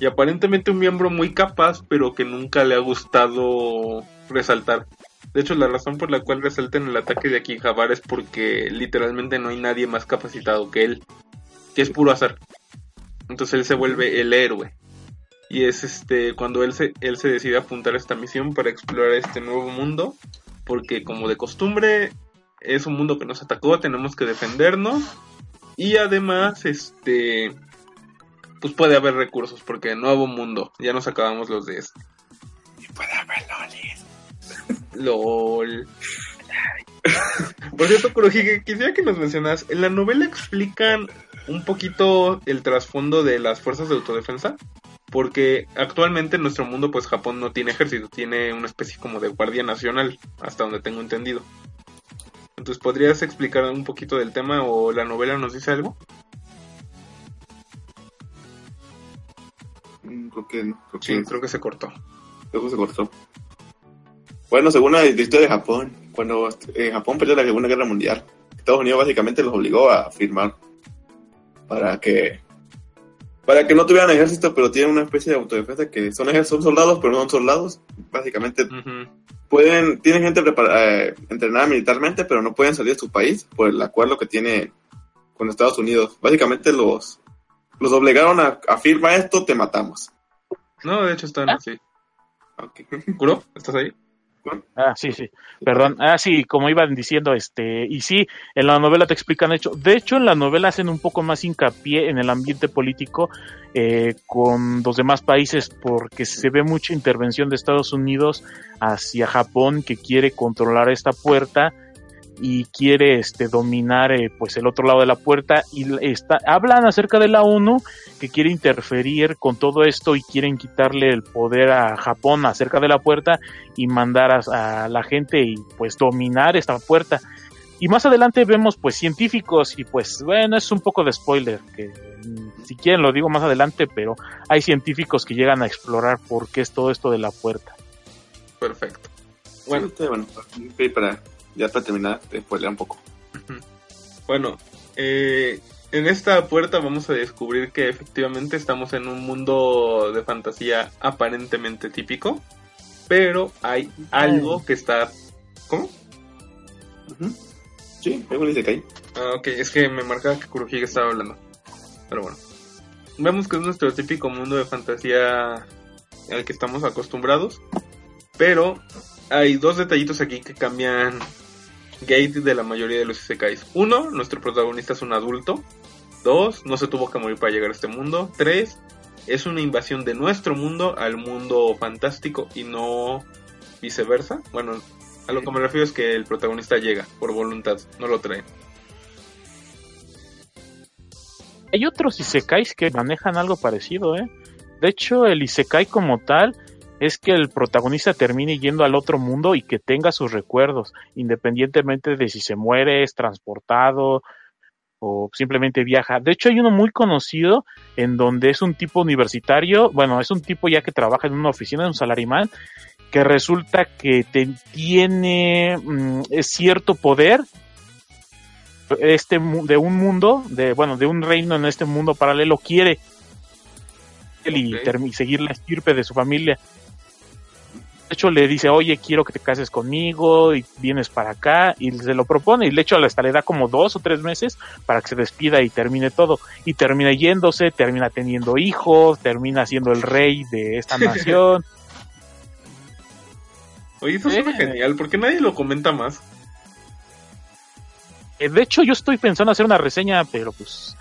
Y aparentemente un miembro muy capaz, pero que nunca le ha gustado resaltar. De hecho, la razón por la cual resaltan el ataque de Akihabara es porque literalmente no hay nadie más capacitado que él. Que es puro azar. Entonces él se vuelve el héroe. Y es este cuando él se, él se decide apuntar a esta misión para explorar este nuevo mundo. Porque como de costumbre, es un mundo que nos atacó, tenemos que defendernos. Y además, este. Pues puede haber recursos, porque nuevo mundo. Ya nos acabamos los de este. Puede haber lolis. LOL. Por cierto, Kurohige, quisiera que nos mencionas. En la novela explican un poquito el trasfondo de las fuerzas de autodefensa. Porque actualmente en nuestro mundo, pues Japón no tiene ejército, tiene una especie como de guardia nacional, hasta donde tengo entendido. Entonces, ¿podrías explicar un poquito del tema o la novela nos dice algo? Mm, Creo que no. Creo Sí, que, creo que se cortó. creo que se cortó. Bueno, según la historia de Japón, cuando eh, Japón perdió la Segunda Guerra Mundial, Estados Unidos básicamente los obligó a firmar para que para que no tuvieran ejército, pero tienen una especie de autodefensa que son, son soldados, pero no son soldados. Básicamente pueden tienen gente prepara- eh, entrenada militarmente, pero no pueden salir de su país por el acuerdo que tiene con Estados Unidos. Básicamente los los obligaron a, a firmar esto, te matamos. No, de hecho están ¿Ah? así. ¿Estás ahí? Ah, sí, sí. Perdón. Ah, sí, como iban diciendo, este, y sí, en la novela te explican hecho. De hecho, en la novela hacen un poco más hincapié en el ambiente político eh, con los demás países, porque se ve mucha intervención de Estados Unidos hacia Japón que quiere controlar esta puerta y quiere este dominar eh, pues el otro lado de la puerta y está hablan acerca de la ONU que quiere interferir con todo esto y quieren quitarle el poder a Japón acerca de la puerta y mandar a, a la gente y pues dominar esta puerta. Y más adelante vemos pues científicos y pues bueno, es un poco de spoiler, que mm, si quieren lo digo más adelante, pero hay científicos que llegan a explorar por qué es todo esto de la puerta. Perfecto. Bueno, Bueno, para, ya para terminar, te spoiler un poco. Bueno, eh, en esta puerta vamos a descubrir que efectivamente estamos en un mundo de fantasía aparentemente típico, pero hay algo que está... ¿Cómo? Sí, algo dice que hay. Ah, ok, es que me marcaba que Kurohige estaba hablando. Pero bueno. Vemos que es nuestro típico mundo de fantasía al que estamos acostumbrados. Pero hay dos detallitos aquí que cambian Gate de la mayoría de los isekais. Uno, nuestro protagonista es un adulto. Dos, no se tuvo que morir para llegar a este mundo. Tres, es una invasión de nuestro mundo al mundo fantástico y no viceversa. Bueno, a lo que me refiero es que el protagonista llega por voluntad, no lo trae. Hay otros isekais que manejan algo parecido, ¿eh? De hecho, el isekai como tal es que el protagonista termine yendo al otro mundo y que tenga sus recuerdos, independientemente de si se muere, es transportado, o simplemente viaja. De hecho, hay uno muy conocido en donde es un tipo universitario, bueno, es un tipo ya que trabaja en una oficina, un salarimán, que resulta que te- tiene mm, cierto poder este de un mundo, de bueno, de un reino en este mundo paralelo quiere y seguir la estirpe de su familia. De hecho, le dice, oye, quiero que te cases conmigo y vienes para acá y se lo propone. Y de hecho, hasta le da como dos o tres meses para que se despida y termine todo. Y termina yéndose, termina teniendo hijos, termina siendo el rey de esta nación. Oye, eso suena Eh. genial. ¿Por qué nadie lo comenta más? Eh, De hecho, yo estoy pensando hacer una reseña, pero pues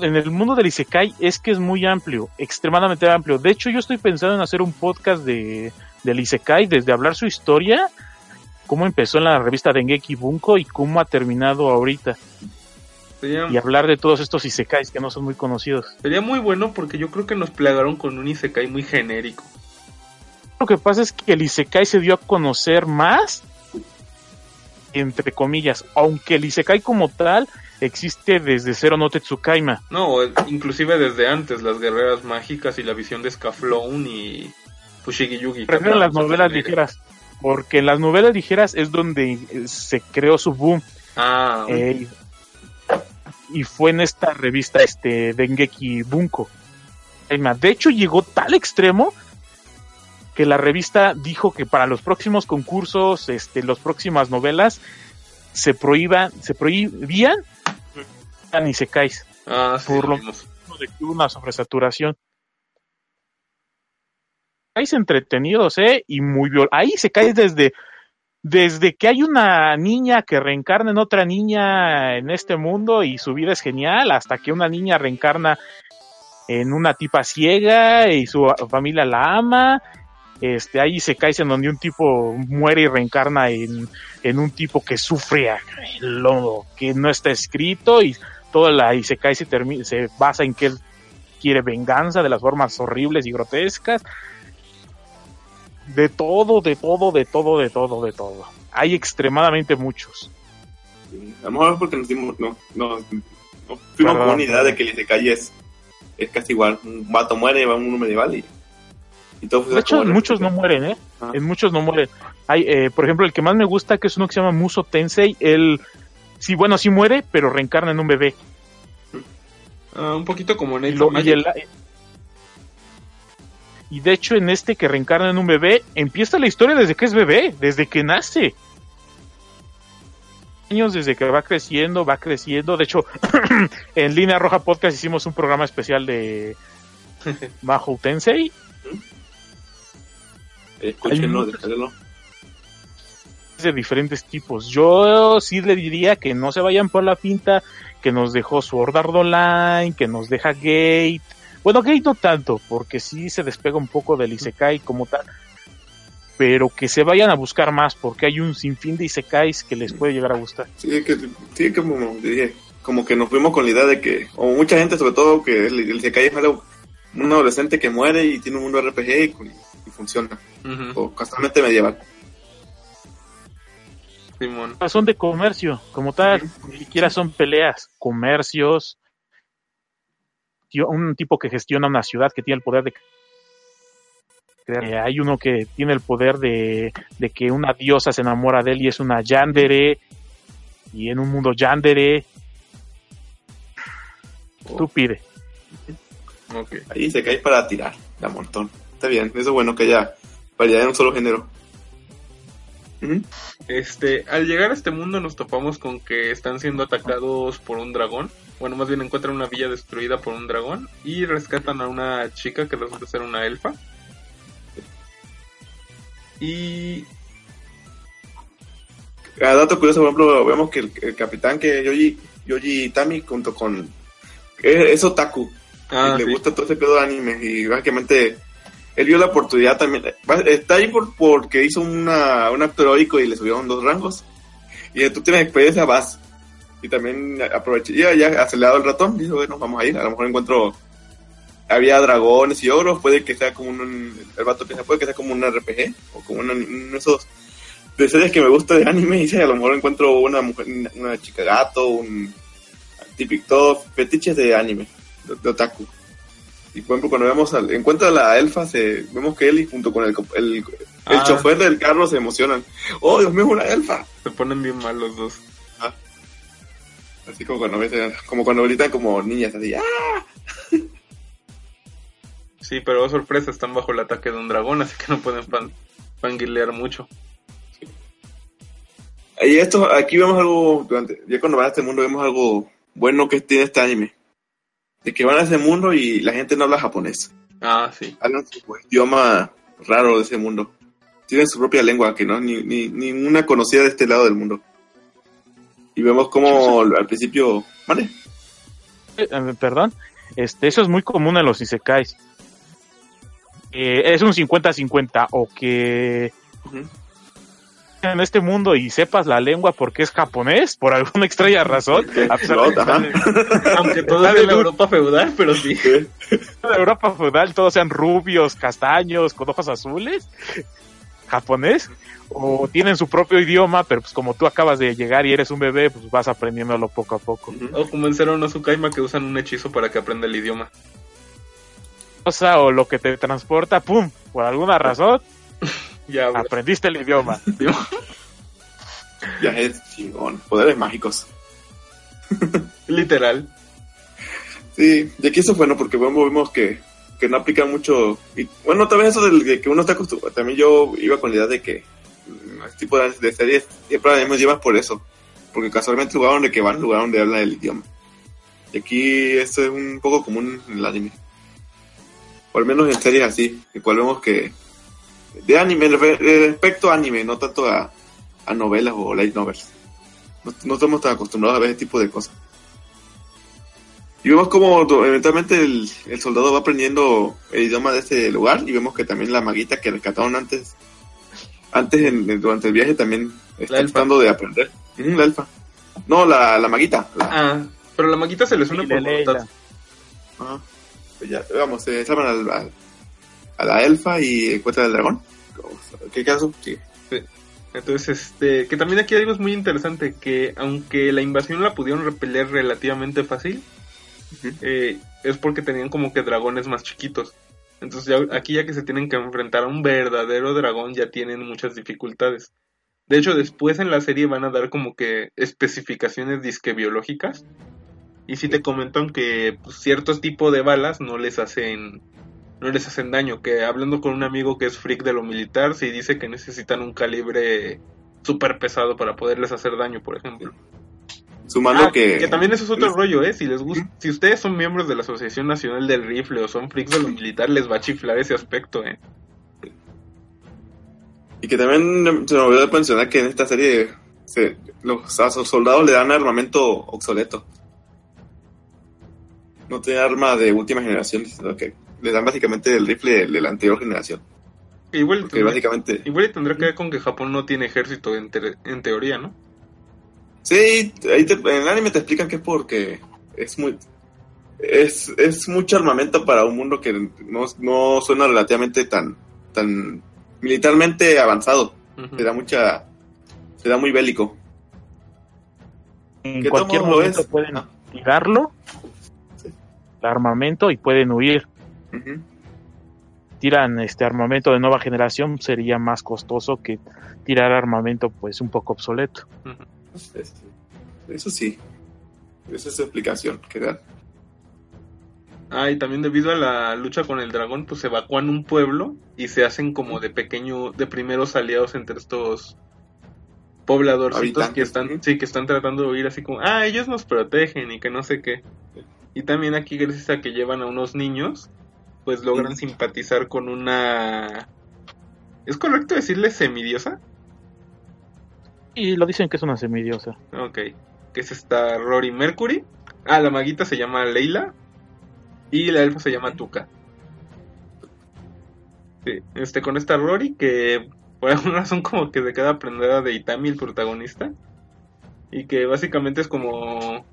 en el mundo del Isekai es que es muy amplio, extremadamente amplio. De hecho, yo estoy pensando en hacer un podcast de del Isekai, desde hablar su historia, cómo empezó en la revista Dengeki Bunko y cómo ha terminado ahorita. Sería, Y hablar de todos estos Isekais que no son muy conocidos. sería muy bueno porque yo creo que nos plagaron con un Isekai muy genérico. Lo que pasa es que el Isekai se dio a conocer más, entre comillas, aunque el Isekai como tal existe desde Zero no Tetsukaima. No, inclusive desde antes, las guerreras mágicas y la visión de Scaflone y Fushigi Yugi. Prefiero las novelas ligeras, porque en las novelas ligeras es donde eh, se creó su boom. Ah, eh, y fue en esta revista este Dengeki Bunko. De hecho, llegó tal extremo que la revista dijo que para los próximos concursos, este, las próximas novelas, se prohíban, se prohibían ni se caes ah, sí, por lo vimos. de que hubo una sobresaturación. Caes entretenidos, ¿eh? Y muy viol Ahí se cae desde, desde que hay una niña que reencarna en otra niña en este mundo y su vida es genial, hasta que una niña reencarna en una tipa ciega y su familia la ama. Este, ahí se cae en donde un tipo muere y reencarna en, en un tipo que sufre que no está escrito y toda la Isekai se, termi- se basa en que él quiere venganza de las formas horribles y grotescas. De todo, de todo, de todo, de todo, de todo. Hay extremadamente muchos. Sí, A lo mejor porque nos dimos, no, no, no fuimos Perdón, con una idea de que el Isekai es, es casi igual. Un vato muere y va a un medieval y, y todo De hecho, en muchos no Isekai. mueren, ¿eh? Ah. En muchos no mueren. Hay, eh, por ejemplo, el que más me gusta, que es uno que se llama Muso Tensei, él, sí, bueno, sí muere, pero reencarna en un bebé. Ah, un poquito como Y, Next lo- y el- de hecho, en este que reencarna en un bebé, empieza la historia desde que es bebé, desde que nace. Años desde que va creciendo, va creciendo. De hecho, en Línea Roja Podcast hicimos un programa especial de Mahou Tensei. Escúchenlo, Hay muchos- descárguenlo. De diferentes tipos. Yo sí le diría que no se vayan por la pinta que nos dejó Sword Art Online, que nos deja Gate. Bueno, Gate no tanto, porque sí se despega un poco del Isekai como tal. Pero que se vayan a buscar más, porque hay un sinfín de Isekais que les puede llegar a gustar. Sí, que, sí, como dije, como que nos fuimos con la idea de que, o mucha gente sobre todo, que el, el Isekai es algo, un adolescente que muere y tiene un mundo RPG y, y funciona, o casualmente medieval. Simón. Son de comercio, como tal. Ni siquiera son peleas, comercios. Un tipo que gestiona una ciudad que tiene el poder de crear. Eh, hay uno que tiene el poder de, de que una diosa se enamora de él y es una yandere. Y en un mundo yandere. Tú pide. Ok. Ahí Isekai para tirar, da un montón. Está bien, eso es bueno que haya variedad en un solo género. Este, al llegar a este mundo nos topamos con que están siendo atacados por un dragón. Bueno, más bien encuentran una villa destruida por un dragón y rescatan a una chica que resulta ser una elfa. Y Ah, dato curioso, por ejemplo, vemos que el, el capitán que Yoji, Yoji Tami junto con es, es otaku ah, y le gusta todo ese pedo de anime y básicamente él vio la oportunidad también está ahí por, porque hizo una, un acto heroico y le subieron dos rangos y tú tienes experiencia vas y también aproveché ya, ya acelerado el ratón dijo bueno vamos a ir a lo mejor encuentro había dragones y ogros puede que sea como un el vato piensa puede que sea como un RPG o como uno de esos de series que me gusta de anime y a lo mejor encuentro una mujer una chica gato un típico, fetiches de anime, de, de otaku. Y por ejemplo, cuando vemos al, encuentra a la elfa, se, vemos que Eli junto con el, el, el Ah. chofer del carro se emocionan. ¡Oh, Dios mío, una elfa! Se ponen bien mal los dos. Así como cuando como cuando gritan como niñas, así, ¡ah! Sí, pero oh, sorpresa, están bajo el ataque de un dragón, así que no pueden fan, fangirlear mucho. Y esto, aquí vemos algo, durante, ya cuando van a este mundo vemos algo bueno que tiene este anime. De que van a ese mundo y la gente no habla japonés. Ah, sí. Hablan su idioma raro de ese mundo. Tienen su propia lengua que no ni, ni, ni una conocida de este lado del mundo. Y vemos como al principio, ¿vale? Eh, eh, perdón, este, eso es muy común en los isekais. Eh, es un 50-50 o que Ujú. En este mundo y sepas la lengua porque es japonés, por alguna extraña razón, a pesar de que Aunque todo es de la Europa feudal, pero sí. la Europa feudal, todos sean rubios, castaños, con ojos azules, japonés, o tienen su propio idioma, pero pues como tú acabas de llegar y eres un bebé, pues vas aprendiéndolo poco a poco. O como en Zero no Tsukaima que usan un hechizo para que aprenda el idioma. Cosa o lo que te transporta, pum, por alguna razón, Ya, aprendiste el idioma. Ya es chingón. Poderes mágicos. Literal. Sí, y aquí eso es bueno porque vemos, vemos que, que no aplican mucho. Y, bueno, también eso del- de que uno está acostumbrado. También yo iba con la idea de que este tipo de, de series siempre las llevas por eso. Porque casualmente el lugar donde que van, el lugar donde hablan el idioma. Y aquí esto es un poco común en el anime. O al menos en series así, el cual vemos que. De anime, re- respecto a anime, no tanto a, a novelas o light novels. No, no estamos tan acostumbrados a ver ese tipo de cosas. Y vemos como eventualmente el, el soldado va aprendiendo el idioma de este lugar y vemos que también la maguita que rescataron antes, antes en- en- durante el viaje también está tratando de aprender. Ujú, la elfa. No, la, la maguita. la- Ah, pero la maquita se les une por voluntad. Ajá. Pues ya, vamos, se salvan al- al- a la elfa y encuentran al dragón. ¿Qué caso? Sí. Entonces, este, que también aquí hay algo muy interesante, que aunque la invasión la pudieron repeler relativamente fácil, eh, es porque tenían como que dragones más chiquitos. Entonces ya, aquí ya que se tienen que enfrentar a un verdadero dragón ya tienen muchas dificultades. De hecho, después en la serie van a dar como que especificaciones disque biológicas. Y si te comentan que pues, ciertos tipos de balas no les hacen no les hacen daño. Que hablando con un amigo que es freak de lo militar, sí dice que necesitan un calibre súper pesado para poderles hacer daño, por ejemplo. Sumando Ah, que... que también eso es otro les- rollo, ¿eh? Si les gusta, si ustedes son miembros de la Asociación Nacional del Rifle o son freaks de lo militar, les va a chiflar ese aspecto, ¿eh? Y que también se me olvidó mencionar que en esta serie se- los, a sus soldados le dan armamento obsoleto. No tiene arma de última generación, sino que le dan básicamente el rifle de, de la anterior generación. Igual, tendrá, básicamente... igual y tendrá que ver con que Japón no tiene ejército en, te- en teoría, ¿no? Sí, ahí te- en el anime te explican que es porque es muy... Es, es mucho armamento para un mundo que no, no suena relativamente tan, tan militarmente avanzado. Ujú. Se da mucha... Se da muy bélico. En ¿Qué cualquier momento es? pueden Ah. tirarlo, Sí. el armamento, y pueden huir. Tiran este armamento de nueva generación, sería más costoso que tirar armamento pues un poco obsoleto. Este, Eso sí. Esa es su explicación que dan. Ah, y también debido a la lucha con el dragón, pues evacúan un pueblo y se hacen como de pequeño, de primeros aliados entre estos pobladorcitos Habitantes, que están, sí, que están tratando de huir así como, ah, ellos nos protegen y que no sé qué. Y también aquí gracias a que llevan a unos niños, pues logran simpatizar con una... ¿Es correcto decirle semidiosa? Y lo dicen que es una semidiosa. Ok, que es esta Rory Mercury. Ah, la maguita se llama Leila. Y la elfa se llama Tuca. Sí, este, con esta Rory que por alguna razón como que se queda aprendida de Itami, el protagonista. Y que básicamente es como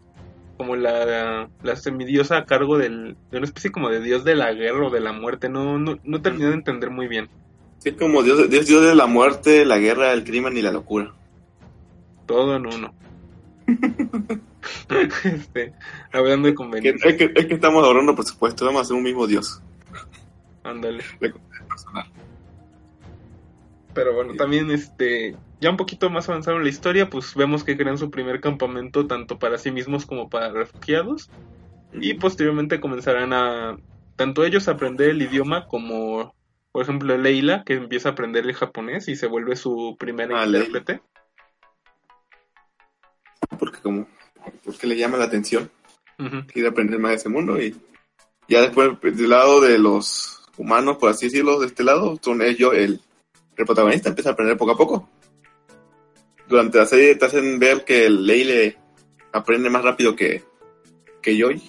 como la, la semidiosa a cargo del, de una especie como de dios de la guerra o de la muerte. No, no, no terminé de entender muy bien. Sí, es como Dios, Dios, Dios de la muerte, la guerra, el crimen y la locura. Todo en uno. este, hablando de conveniencia. es, que, es que estamos ahorrando presupuesto, vamos a hacer un mismo dios. Ándale. Pero bueno, también este, ya un poquito más avanzado en la historia, pues vemos que crean su primer campamento tanto para sí mismos como para refugiados. Y posteriormente comenzarán a, tanto ellos a aprender el idioma como, por ejemplo, Leila, que empieza a aprender el japonés y se vuelve su primera Ah, intérprete. Porque como, porque le llama la atención. Ujú. quiere aprender más de ese mundo y ya después del lado de los humanos, por así decirlo, de este lado, son ellos, el, el protagonista empieza a aprender poco a poco. Durante la serie te hacen ver que Leile aprende más rápido que, que Joy.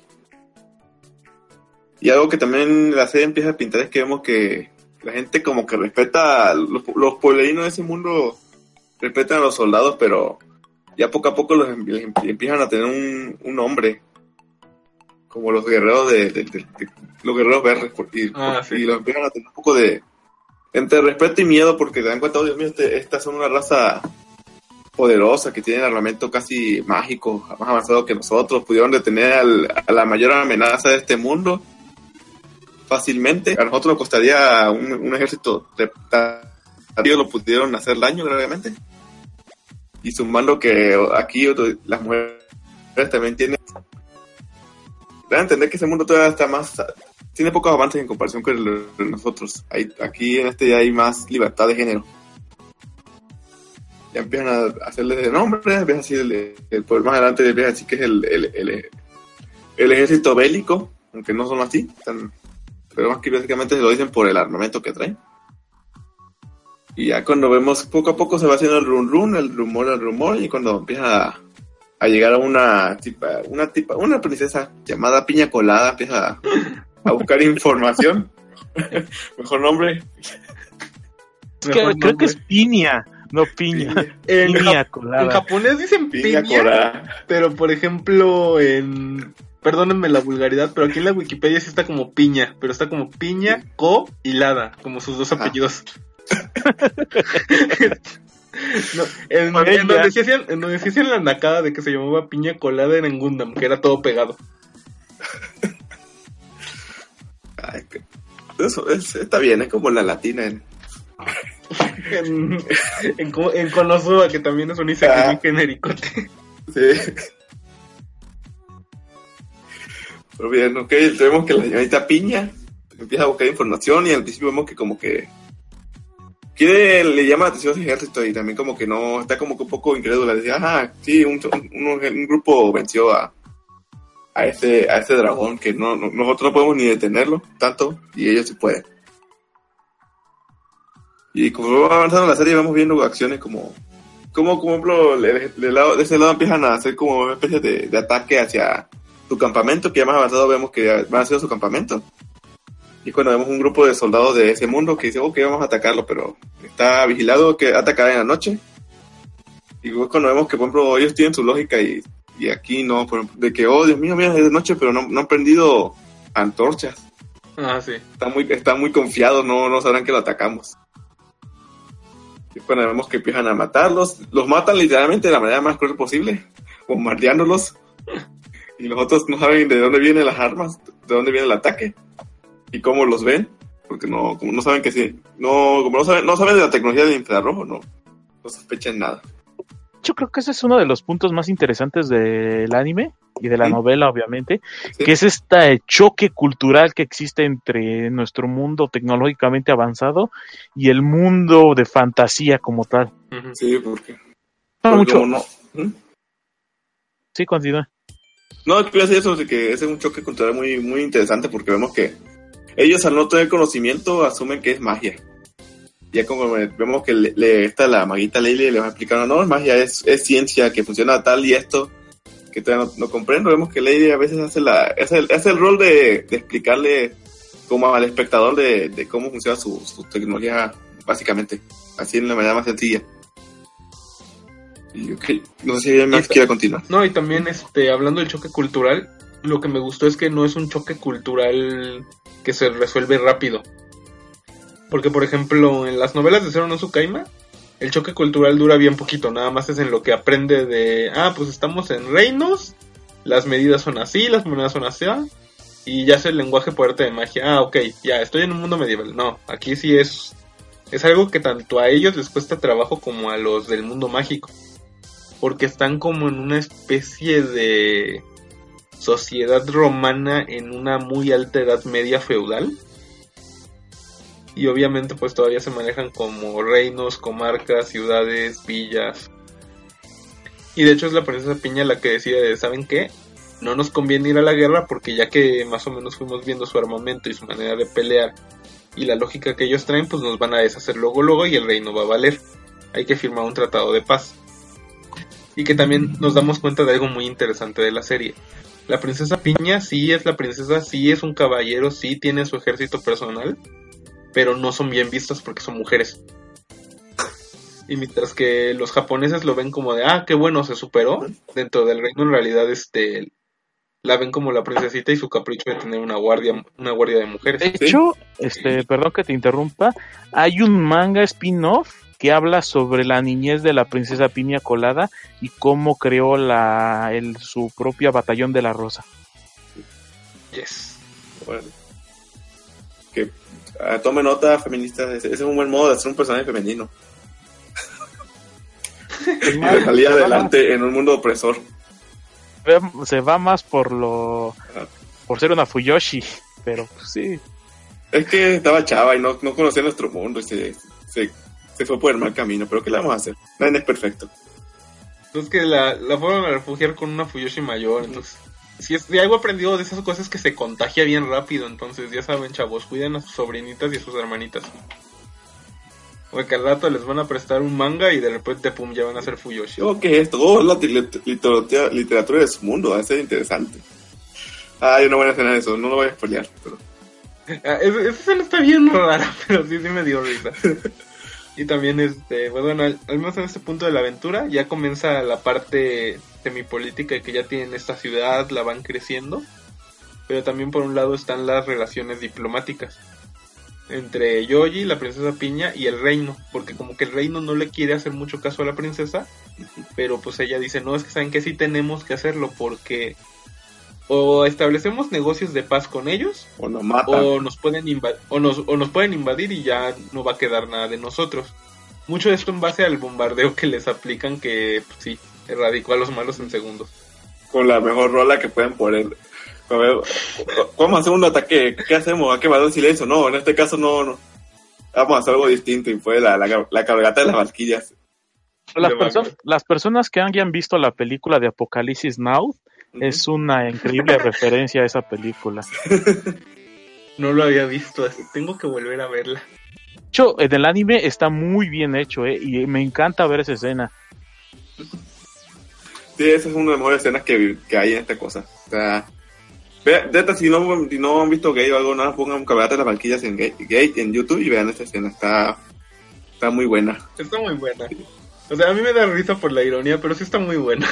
Y algo que también la serie empieza a pintar es que vemos que la gente como que respeta, a los, los pueblerinos de ese mundo respetan a los soldados, pero ya poco a poco los em- em- empiezan a tener un, un nombre como los guerreros de, de- de- de- los guerreros verdes y, Ah, sí. y los empiezan a tener un poco de entre respeto y miedo porque se dan cuenta, oh, Dios mío, este- estas son una raza poderosa que tienen armamento casi mágico, más avanzado que nosotros, pudieron detener al- a la mayor amenaza de este mundo fácilmente. A nosotros nos costaría un, un ejército ellos lo pudieron hacer daño gravemente. Y sumando que aquí las mujeres también tienen Deben entender que ese mundo todavía está más. Tiene pocos avances en comparación con el nosotros. Aquí en este ya hay más libertad de género. Ya empiezan a hacerle de nombre, empiezan a decir el, el- por más adelante empiezan a decir que es el, el, el, el ejército bélico, aunque no son así, están- pero más que básicamente se lo dicen por el armamento que traen. Y ya cuando vemos poco a poco se va haciendo el run run, el rumor, el rumor, y cuando empieza a, a llegar a una tipa, una tipa, una princesa llamada Piña Colada, empieza a, a buscar información. Mejor nombre. Es que Mejor creo que es piña, no piña. En, Piña jap- en colada. japonés dicen Piña piña, Colada. pero por ejemplo en... Perdónenme la vulgaridad, pero aquí en la Wikipedia sí está como piña, pero está como piña, co y lada, como sus dos apellidos. No, en, en donde hacían, en donde sí hacían la nacada de que se llamaba piña colada era en Gundam, que era todo pegado. Ay, Eso es- está bien, es como la latina. en- En, en, en Konosuba, que también es un isekai Ah. muy genéricote. Sí. Pero bien, ok, vemos que la señorita Piña empieza a buscar información y al principio vemos que como que quiere, le llama la atención ese ejército y también como que no, está como que un poco incrédula. Dice, ajá, sí, un, un- un grupo venció a, a ese, a ese dragón que no, no- nosotros no podemos ni detenerlo tanto y ellos sí pueden. Y como va avanzando la serie vamos viendo acciones como como, como por ejemplo, de, de lado- de ese lado empiezan a hacer como una especie de, de ataque hacia su campamento, que ya más avanzado vemos que van a ser su campamento. Y cuando vemos un grupo de soldados de ese mundo que dice, ok, vamos a atacarlo, pero está vigilado que atacar en la noche. Y luego cuando vemos que, por ejemplo, ellos tienen su lógica y, y aquí no, por ejemplo, de que, oh, Dios mío, mira, es de noche, pero no, no han prendido antorchas. Ah, sí. Están muy, están muy confiados, no, no sabrán que lo atacamos. Y cuando vemos que empiezan a matarlos, los matan literalmente de la manera más cruel posible, bombardeándolos. Y los otros no saben de dónde vienen las armas, de dónde viene el ataque y cómo los ven, porque no, como no saben que sí, no, como no saben, no saben de la tecnología del infrarrojo, no, no sospechan nada. Yo creo que ese es uno de los puntos más interesantes del anime y de la Sí. novela, obviamente, Sí. que es este choque cultural que existe entre nuestro mundo tecnológicamente avanzado y el mundo de fantasía como tal. Sí, porque, No, porque mucho. no, ¿Mm? Sí, continúa. No, quiero decir eso, de que ese es un choque cultural muy, muy interesante porque vemos que ellos al no tener conocimiento asumen que es magia. Ya como vemos que le, le- esta la maguita Leile le va a explicar, no, es magia, es, es ciencia que funciona tal y esto, que todavía no, no comprendo. Vemos que Leile a veces hace, la, hace, el, hace el rol de, de explicarle como al espectador de, de cómo funciona su, su tecnología, básicamente, así en la manera más sencilla. Y no sé si alguien más quiere continuar. No, y también este, hablando del choque cultural, lo que me gustó es que no es un choque cultural que se resuelve rápido. Porque, por ejemplo, en las novelas de Zero no el choque cultural dura bien poquito, nada más es en lo que aprende de, ah, pues estamos en reinos, las medidas son así, las monedas son así, y ya es el lenguaje por arte de magia. Ah, ok, ya estoy en un mundo medieval. No, aquí sí es es algo que tanto a ellos les cuesta trabajo como a los del mundo mágico. Porque están como en una especie de sociedad romana en una muy alta edad media feudal. Y obviamente pues todavía se manejan como reinos, comarcas, ciudades, villas. Y de hecho es la princesa Piña la que decide, ¿saben qué? No nos conviene ir a la guerra porque ya que más o menos fuimos viendo su armamento y su manera de pelear y la lógica que ellos traen, pues nos van a deshacer luego luego y el reino va a valer. Hay que firmar un tratado de paz. Y que también nos damos cuenta de algo muy interesante de la serie. La princesa Piña sí es la princesa, sí es un caballero, sí tiene su ejército personal, pero no son bien vistas porque son mujeres. Y mientras que los japoneses lo ven como de, ah, qué bueno, se superó, dentro del reino en realidad este, la ven como la princesita y su capricho de tener una guardia, una guardia de mujeres. De hecho, este, perdón que te interrumpa, hay un manga spin-off que habla sobre la niñez de la princesa Piña Colada y cómo creó la, el, su propia batallón de la rosa. Yes. Bueno. Ah, tome nota, feminista. Ese es un buen modo de hacer un personaje femenino. de salir adelante en un mundo opresor se va más por lo por ser una Fuyoshi, pero pues, sí. Es que estaba chava y no, no conocía nuestro mundo y se, se, fue por el mal camino, pero ¿qué le vamos a hacer? Nadie es perfecto. Es que la, la fueron a refugiar con una Fuyoshi mayor, entonces... Si, es, algo aprendido de esas cosas que se contagia bien rápido, entonces ya saben chavos, cuiden a sus sobrinitas y a sus hermanitas. Porque al rato les van a prestar un manga y de repente, pum, ya van a ser Fuyoshi. ¿Qué que es todo la literatura, de su mundo, va a ser interesante. Ah, hay una buena escena de eso, no lo voy a spoilear, pero... Ah, esa escena está bien rara, pero sí, sí me dio risa. y también, este, pues bueno, al, menos en este punto de la aventura, ya comienza la parte semipolítica de que ya tienen esta ciudad, la van creciendo. Pero también por un lado están las relaciones diplomáticas entre Yoji, la princesa Piña y el reino, porque como que el reino no le quiere hacer mucho caso a la princesa, pero pues ella dice, no, es que saben que sí tenemos que hacerlo porque o establecemos negocios de paz con ellos, o nos matan, nos pueden o nos, o nos pueden invadir y ya no va a quedar nada de nosotros. Mucho de esto en base al bombardeo que les aplican que pues, sí, erradicó a los malos en segundos. Con la mejor rola que pueden poner a ver, vamos a hacer un ataque. ¿Qué hacemos? ¿A qué va silencio? No, en este caso no, no. Vamos a hacer algo distinto y fue la, la, la cargata de las valquillas. Las, las personas que hayan visto la película de Apocalipsis Now, es una increíble referencia a esa película. No lo había visto, tengo que volver a verla. De hecho, en el anime está muy bien hecho, ¿eh? y me encanta ver esa escena. Sí, esa es una de las mejores escenas que, que hay en esta cosa. O sea, Neta, si no, si no han visto Gay o algo, nada, pongan Cabalgata de las Valquillas en Gay, en YouTube y vean esta escena. Está, está muy buena. Está muy buena. O sea, a mí me da risa por la ironía, pero sí está muy buena.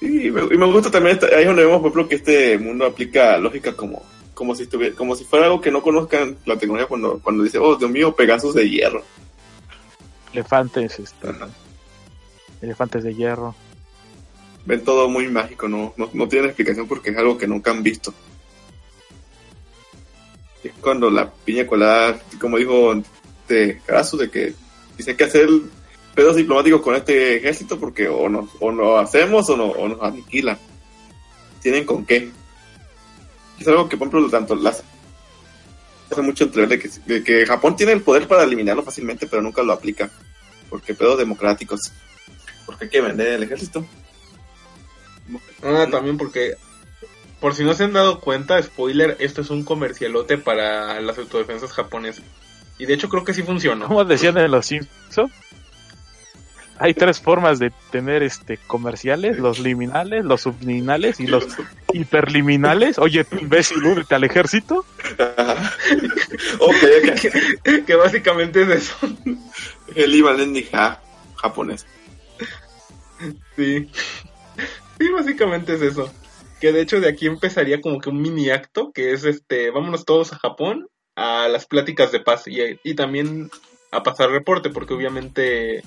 Sí, y me, gusta también, ahí donde vemos, por ejemplo, que este mundo aplica lógica como, como si estuviera, como si fuera algo que no conozcan la tecnología cuando, cuando dice, oh, Dios mío, Pegasus de hierro. Elefantes, este, elefantes de hierro ven todo muy mágico, no, no, no tienen explicación porque es algo que nunca han visto. Es cuando la piña colada, como dijo de Carazo, de que dice que hacer pedos diplomáticos con este ejército porque o nos, o nos hacemos o, no, o nos aniquilan. Tienen con qué. Es algo que, por ejemplo, tanto las hace mucho entrever de que, de que Japón tiene el poder para eliminarlo fácilmente, pero nunca lo aplica. Porque pedos democráticos. Porque hay que vender el ejército. Ah, también porque, por si no se han dado cuenta, spoiler, esto es un comercialote para las autodefensas japonesas. Y de hecho creo que sí funciona. Como decían en los Simpsons, hay tres formas de tener este comerciales, los liminales, los subliminales y los hiperliminales. Oye, tú imbécil, únete al ejército. ok, que, básicamente es eso. El Ivan japonés. Sí. Sí, básicamente es eso. Que de hecho de aquí empezaría como que un mini acto, que es este, vámonos todos a Japón a las pláticas de paz y, y también a pasar reporte, porque obviamente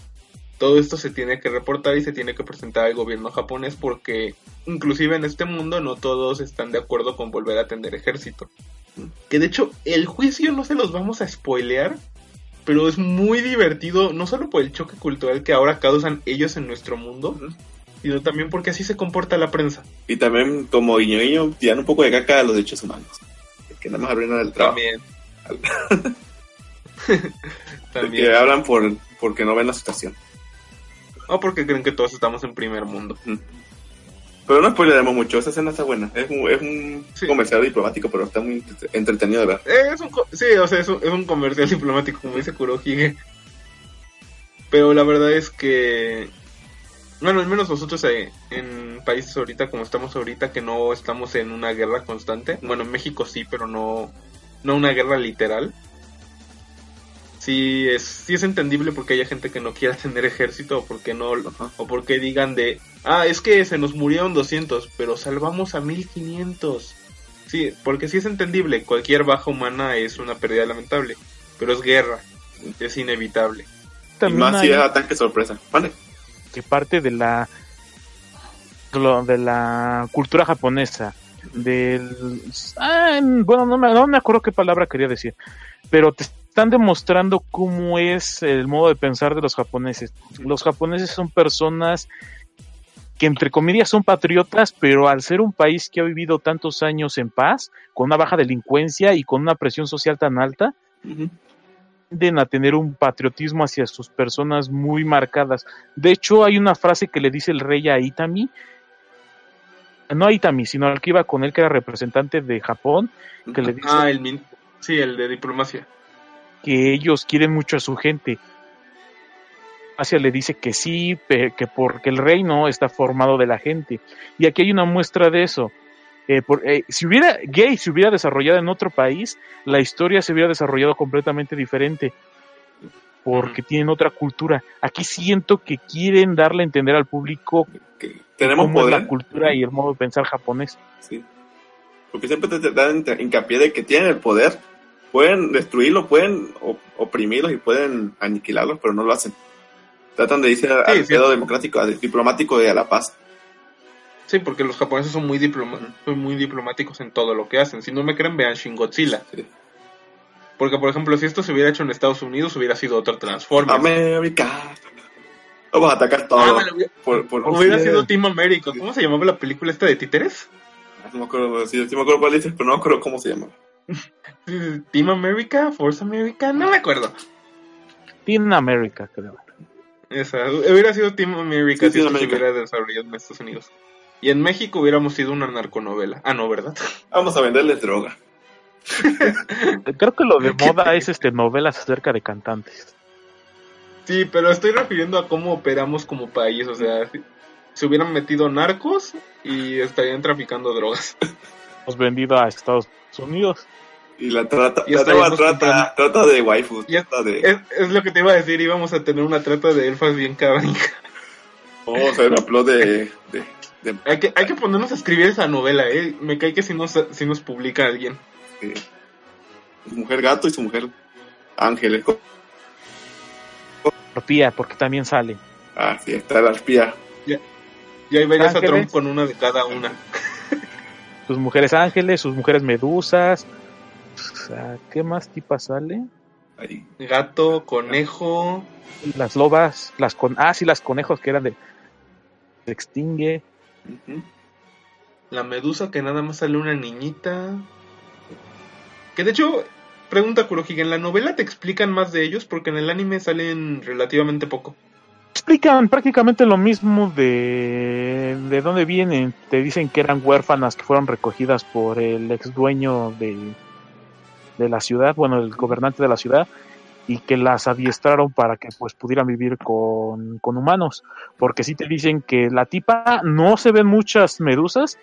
todo esto se tiene que reportar y se tiene que presentar al gobierno japonés porque inclusive en este mundo no todos están de acuerdo con volver a tener ejército. Que de hecho el juicio no se los vamos a spoilear, pero es muy divertido, no solo por el choque cultural que ahora causan ellos en nuestro mundo, sino también porque así se comporta la prensa. Y también, como guiño guiño, tiran un poco de caca a los derechos humanos. Que nada más abren del trabajo. También. también. Que hablan por, porque no ven la situación. O porque creen que todos estamos en primer mundo. Pero no spoileremos mucho, esa escena está buena. Es un, es un Sí. comercial diplomático, pero está muy entre- entretenido de ver. Eh, es un, sí, o sea, es un, es un comercial diplomático, como dice Kurohige. Pero la verdad es que, bueno, al menos nosotros eh, en países ahorita, como estamos ahorita, que no estamos en una guerra constante. Bueno, en México sí, pero no, no una guerra literal. Sí es, sí es entendible porque haya gente que no quiera tener ejército o porque no, o porque digan de, ah, es que se nos murieron 200, pero salvamos a 1500. Sí, porque sí es entendible, cualquier baja humana es una pérdida lamentable, pero es guerra, es inevitable. Y También más si hay es ataque sorpresa. Vale. Parte de la de la cultura japonesa del ah, bueno no me, no me acuerdo qué palabra quería decir pero te están demostrando cómo es el modo de pensar de los japoneses los japoneses son personas que entre comillas son patriotas, pero al ser un país que ha vivido tantos años en paz, con una baja delincuencia y con una presión social tan alta. Tienden a tener un patriotismo hacia sus personas muy marcadas. De hecho, hay una frase que le dice el rey a Itami, no a Itami, sino al que iba con él, que era representante de Japón, que le dice Ah, el min sí, el de diplomacia. que ellos quieren mucho a su gente. Asia le dice que sí, que porque el reino está formado de la gente. Y aquí hay una muestra de eso. Eh, por- eh, si hubiera gay se hubiera desarrollado en otro país, la historia se hubiera desarrollado completamente diferente. Porque tienen otra cultura. Aquí siento que quieren darle a entender al público Que tenemos cómo es la cultura y el modo de pensar japonés. Sí. Porque siempre te, dan hincapié de que tienen el poder. Pueden destruirlo, pueden op- oprimirlos y pueden aniquilarlos, pero no lo hacen. Tratan de irse Sí, al sí. democrático, al diplomático y a la paz. Sí, porque los japoneses son muy, diploma son muy diplomáticos en todo lo que hacen. Si no me creen, vean Shin Godzilla. Sí. Porque, por ejemplo, si esto se hubiera hecho en Estados Unidos, hubiera sido otro Transformers. América. Vamos a atacar todo. Ah, hubiera- por, por- hubiera Sí. sido Team America. ¿Cómo se llamaba la película esta de títeres? No me acuerdo, sí, sí me acuerdo cuál dices, pero no me acuerdo cómo se llama. Sí, Team America, Force America, no me acuerdo. Tienen América, creo. Esa, hubiera sido Team America Sí, si Team esto se America. hubiera desarrollado en Estados Unidos. Y en México hubiéramos sido una narconovela. Ah, no, ¿verdad? Vamos a venderles droga. Creo que lo de moda es este novelas acerca de cantantes. Sí, pero estoy refiriendo a cómo operamos como país. O sea, si- se hubieran metido narcos y estarían traficando drogas. Hemos vendido a Estados Unidos. Y la trata, Y la trata, comprando- trata de waifu. Y es- Trata de, Es, es lo que te iba a decir, íbamos a tener una trata de elfas bien cabrón. vamos a ver un upload de, de, de- Hay que, hay que ponernos a escribir esa novela, eh. Me cae que si nos, si nos publica alguien. su mujer gato y su mujer ángel. Tortilla, porque también sale. Ah, sí, está la espía. Y ahí verías a Ángeles. Trump con una de cada una. Sus mujeres ángeles, sus mujeres medusas. O sea, ¿qué más tipas sale? Ahí. Gato, conejo. Las lobas, las con ah, sí, las conejos que eran de se extingue. La medusa que nada más sale una niñita. Que de hecho, pregunta Kurohige, ¿en la novela te explican más de ellos? Porque en el anime salen relativamente poco. Explican prácticamente lo mismo de de dónde vienen. Te dicen que eran huérfanas que fueron recogidas por el ex dueño de, de la ciudad, bueno, el gobernante de la ciudad, y que las adiestraron para que pues pudieran vivir con, con humanos. Porque sí te dicen que la tipa no se ven muchas medusas,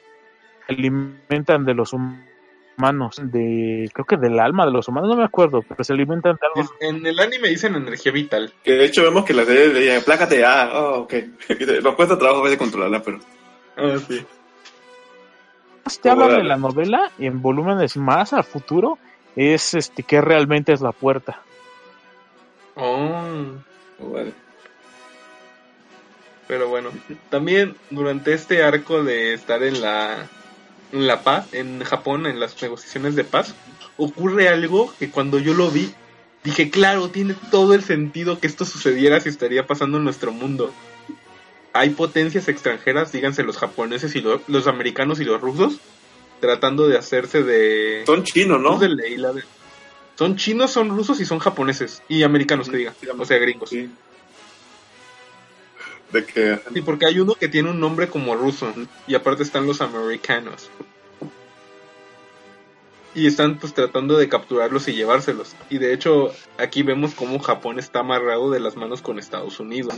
se alimentan de los humanos, de creo que del alma de los humanos, no me acuerdo, pero se alimentan de algo. En el anime dicen energía vital. Que de hecho vemos que la serie dice, plácate, ah, oh, ok. Nos cuesta trabajo a veces controlarla, pero Ah, sí. te hablan Órale. de la novela y en volúmenes más al futuro es este que realmente es la puerta. Oh, Oh, vale. pero bueno. También durante este arco de estar en la, en la paz, en Japón, en las negociaciones de paz, ocurre algo que cuando yo lo vi, dije, claro, tiene todo el sentido que esto sucediera si estaría pasando en nuestro mundo. Hay potencias extranjeras, díganse los japoneses y lo- los americanos y los rusos, tratando de hacerse de... Son chinos, ¿no? De la de- Son chinos, son rusos y son japoneses. Y americanos, que digan. O sea, gringos. Sí. De que. Sí, porque hay uno que tiene un nombre como ruso. Y aparte están los americanos. Y están pues tratando de capturarlos y llevárselos. Y de hecho, aquí vemos cómo Japón está amarrado de las manos con Estados Unidos.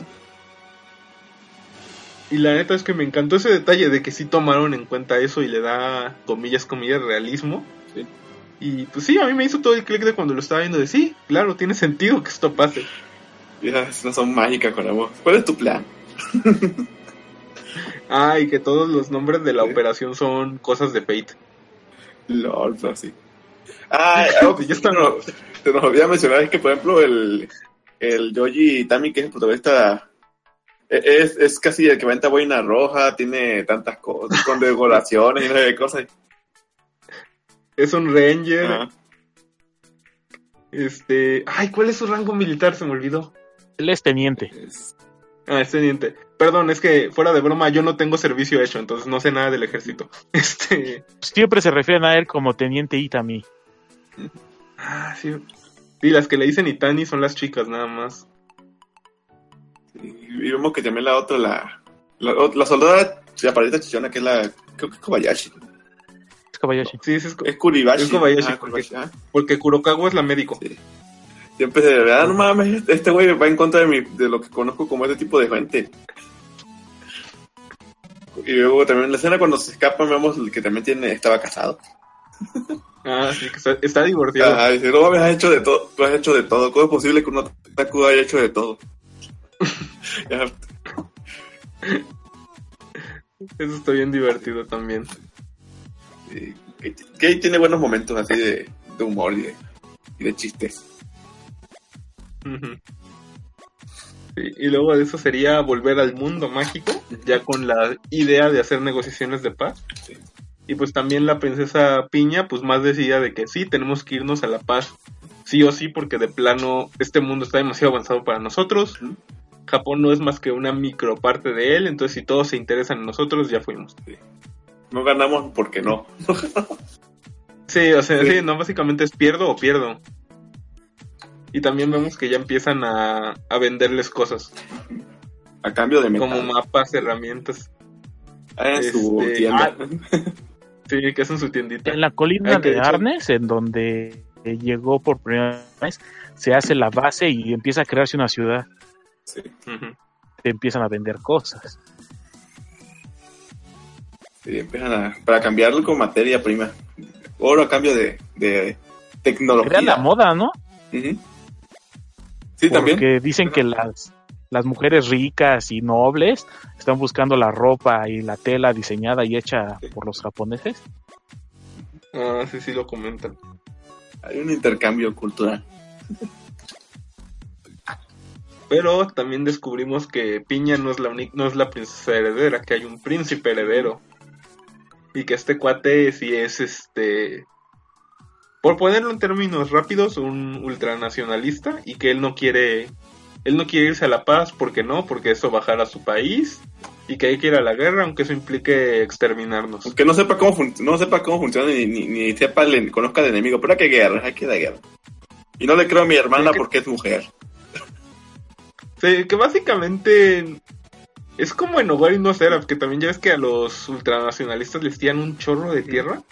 Y la neta es que me encantó ese detalle de que sí tomaron en cuenta eso y le da comillas, comillas, realismo. Sí. Y pues sí, a mí me hizo todo el clic de cuando lo estaba viendo de sí, claro, tiene sentido que esto pase. Ya, no son mágicas con amor. ¿Cuál es tu plan? Ah, y que todos los nombres de la Sí. operación son cosas de Fate. LOL, pero sí. Ah, algo que Ya ya está. está. No, te nos mencionar es que, por ejemplo, el, el Yoji Tami, que es el protagonista, e- es, es casi el que venta boina roja, tiene tantas cosas, con decoraciones y de cosas. Es un Ranger. Ajá. Este. Ay, ¿cuál es su rango militar? Se me olvidó. Él es teniente. Es- Ah, es teniente. Perdón, es que fuera de broma, yo no tengo servicio hecho, entonces no sé nada del ejército. Este. Siempre se refieren a él como teniente Itami. Ah, sí. Sí, las que le dicen Itani son las chicas, nada más. y vemos que también la otra, la, la, la soldada chaparrita chichona, que es la, creo que es Kobayashi. Es Kobayashi. Sí, es. Es Kuribashi. Es Kobayashi, Ah, Kobayashi, ah. Porque Kurokawa es la médico. Sí. Siempre de verdad, no mames, este güey va en contra de, mi, de lo que conozco como este tipo de gente. Y luego también en la escena cuando se escapan vemos que también tiene, estaba casado. Ah, sí, que está, está divorciado. Ah, dice, no mames, has hecho de todo, tú has hecho de todo. ¿Cómo es posible que un otaku haya hecho de todo? Eso está bien divertido también. Que, que tiene buenos momentos así de, de humor y de, y de chistes. Sí, y luego de eso sería volver al mundo mágico, ya con la idea de hacer negociaciones de paz. Sí. Y pues también la princesa Piña, pues más decía de que sí, tenemos que irnos a la paz, sí o sí, porque de plano este mundo está demasiado avanzado para nosotros. Japón no es más que una microparte de él, entonces si todos se interesan en nosotros, ya fuimos. No ganamos porque no. Sí, o sea, Sí. sí, no, básicamente es pierdo o pierdo. Y también vemos que ya empiezan a, a venderles cosas, A cambio de metal. como mapas, herramientas. Ah, en su este, tienda. Sí, que es en su tiendita. En la colina Ay, de Arnes, en donde llegó por primera vez, se hace la base y empieza a crearse una ciudad. Sí. Te empiezan a vender cosas. Sí, empiezan a, para cambiarlo con materia prima. Oro a cambio de, de tecnología. Crea la moda, ¿no? Sí, Porque también. dicen que las, las mujeres ricas y nobles están buscando la ropa y la tela diseñada y hecha por los japoneses. Ah, sí, sí lo comentan. Hay un intercambio cultural. Pero también descubrimos que Piña no es la única, no es la princesa heredera, que hay un príncipe heredero. Y que este cuate sí es este. Por ponerlo en términos rápidos, un ultranacionalista. Y que él no quiere. Él no quiere irse a la paz, porque no, porque eso bajará a su país. Y que hay que ir a la guerra, aunque eso implique exterminarnos. Aunque no sepa cómo, fun- no sepa cómo funciona ni, ni, ni sepa, le, conozca al enemigo. Pero hay que guerra, hay que dar guerra. Y no le creo a mi hermana Sí, que- porque es mujer. Sí, que básicamente es como en Hogar y no Seraph, que también ya ves que a los ultranacionalistas les tiran un chorro de tierra.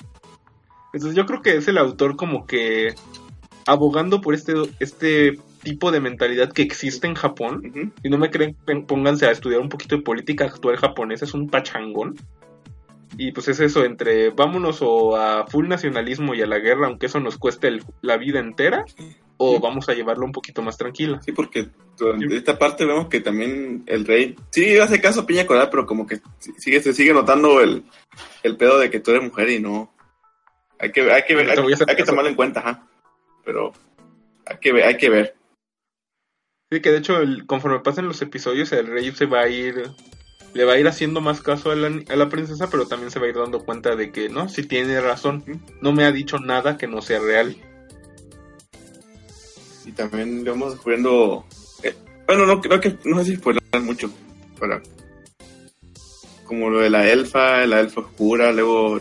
Entonces yo creo que es el autor como que abogando por este, este tipo de mentalidad que existe en Japón. Ujú. Si no me creen, pónganse a estudiar un poquito de política actual japonesa, es un pachangón. Y pues es eso, entre vámonos o a full nacionalismo y a la guerra, aunque eso nos cueste el- la vida entera, o vamos a llevarlo un poquito más tranquila. Sí, porque durante esta parte vemos que también el rey sí hace caso a Piña Colada, pero como que sigue, se sigue notando el, el pedo de que tú eres mujer y no. Hay que, hay que ver, hay, que tomarlo en cuenta, ajá. Pero hay que ver, hay que ver. Sí, que de hecho, el- conforme pasen los episodios, el rey se va a ir. Le va a ir haciendo más caso a la, a la princesa, pero también se va a ir dando cuenta de que, no, si tiene razón. No me ha dicho nada que no sea real. Y también vamos descubriendo. eh, bueno, no creo que. No sé si spoiler mucho. Para, como lo de la elfa, la elfa oscura, luego.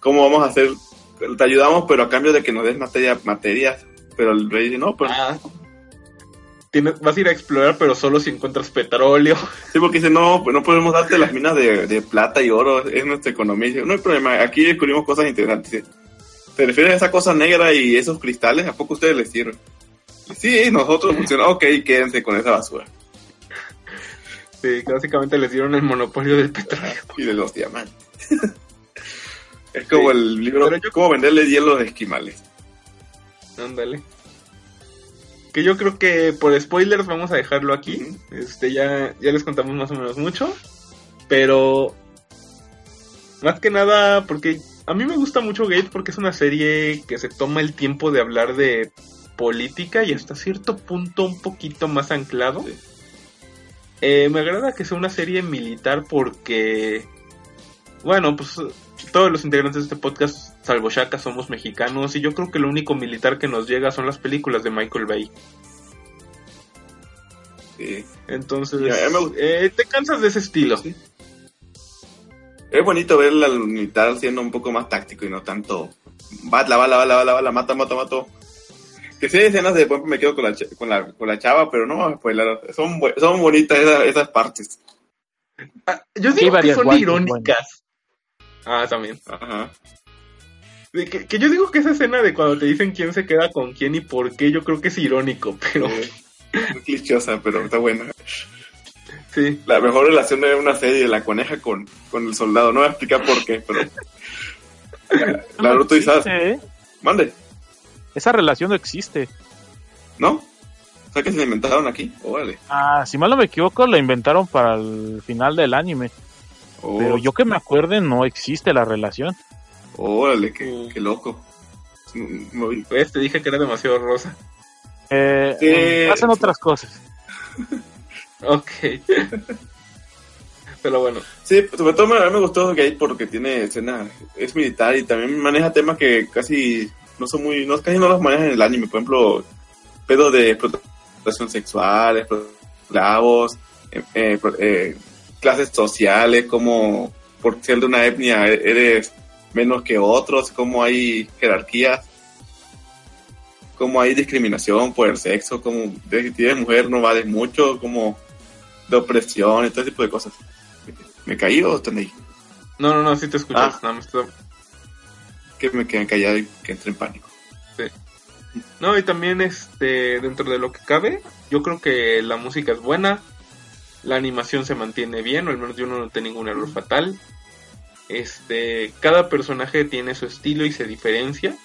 ¿Cómo vamos a hacer? Te ayudamos, pero a cambio de que nos des materia, materias. Pero el rey dice, no, pues. Ah. Tienes- vas a ir a explorar, pero solo si encuentras petróleo. Sí, porque dice, no, pues no podemos darte las minas de, de plata y oro, es nuestra economía. Dice, no hay problema, aquí descubrimos cosas interesantes. ¿Se refiere a esa cosa negra y esos cristales? ¿A poco a ustedes les sirven? Sí, nosotros funcionamos. Ok, quédense con esa basura. Sí, básicamente les dieron el monopolio del petróleo. Y de los diamantes. es como Sí, el libro, yo- cómo venderle hielo de esquimales. Ándale. Que yo creo que por spoilers vamos a dejarlo aquí. Este ya, ya les contamos más o menos mucho. Pero más que nada, porque a mí me gusta mucho Gate porque es una serie que se toma el tiempo de hablar de política y hasta cierto punto un poquito más anclado. Sí. Eh, me agrada que sea una serie militar porque, bueno, pues todos los integrantes de este podcast, salvo Shaka, somos mexicanos y yo creo que lo único militar que nos llega son las películas de Michael Bay. Sí. Entonces, Ya, ya me gust- eh, te cansas de ese estilo. Sí. Es bonito ver al militar siendo un poco más táctico y no tanto bala, bala, bala, bala, bala, mata, mata, mato. Que sí hay escenas de por ejemplo, me quedo con la, con la, con la chava, pero no vamos a spoiler. Son, son bonitas esas, esas partes. Ah, yo Sí, digo que son guantes, irónicas. Ah, también. Ajá. De que, que yo digo que esa escena de cuando te dicen quién se queda con quién y por qué, yo creo que es irónico, pero Eh, muy clichosa, pero está buena. sí. La mejor relación de una serie de la coneja con, con el soldado. No voy a explicar por qué, pero. La Naruto y Sasuke. ¿eh? Mande, Esa relación no existe. ¿no? O sea que se la inventaron aquí. Órale. Ah, si mal no me equivoco, la inventaron para el final del anime. Oh, Pero yo que me acuerde, no existe la relación. Órale, qué, qué loco. Mm, Pues te dije que era demasiado rosa. Eh, Sí. hacen otras cosas. Ok. pero bueno, Sí, sobre todo me- a mí me gustó Gate porque tiene escena, es militar y también maneja temas que casi no son muy, no, casi no los maneja en el anime. Por ejemplo, pedo de explotación sexual, esclavos, eh, eh, eh, clases sociales, como por ser de una etnia eres menos que otros, como hay jerarquías, como hay discriminación por el sexo, como de, si eres mujer no vales mucho, como de opresión y todo ese tipo de cosas. ¿Me caí o están ahí? no, no, no, sí te escuchas. Ah. nada más Que me quedé callado y que entré en pánico. No, y también este dentro de lo que cabe, yo creo que la música es buena, la animación se mantiene bien, o al menos yo no noté ningún error fatal. Este, cada personaje tiene su estilo y se diferencia.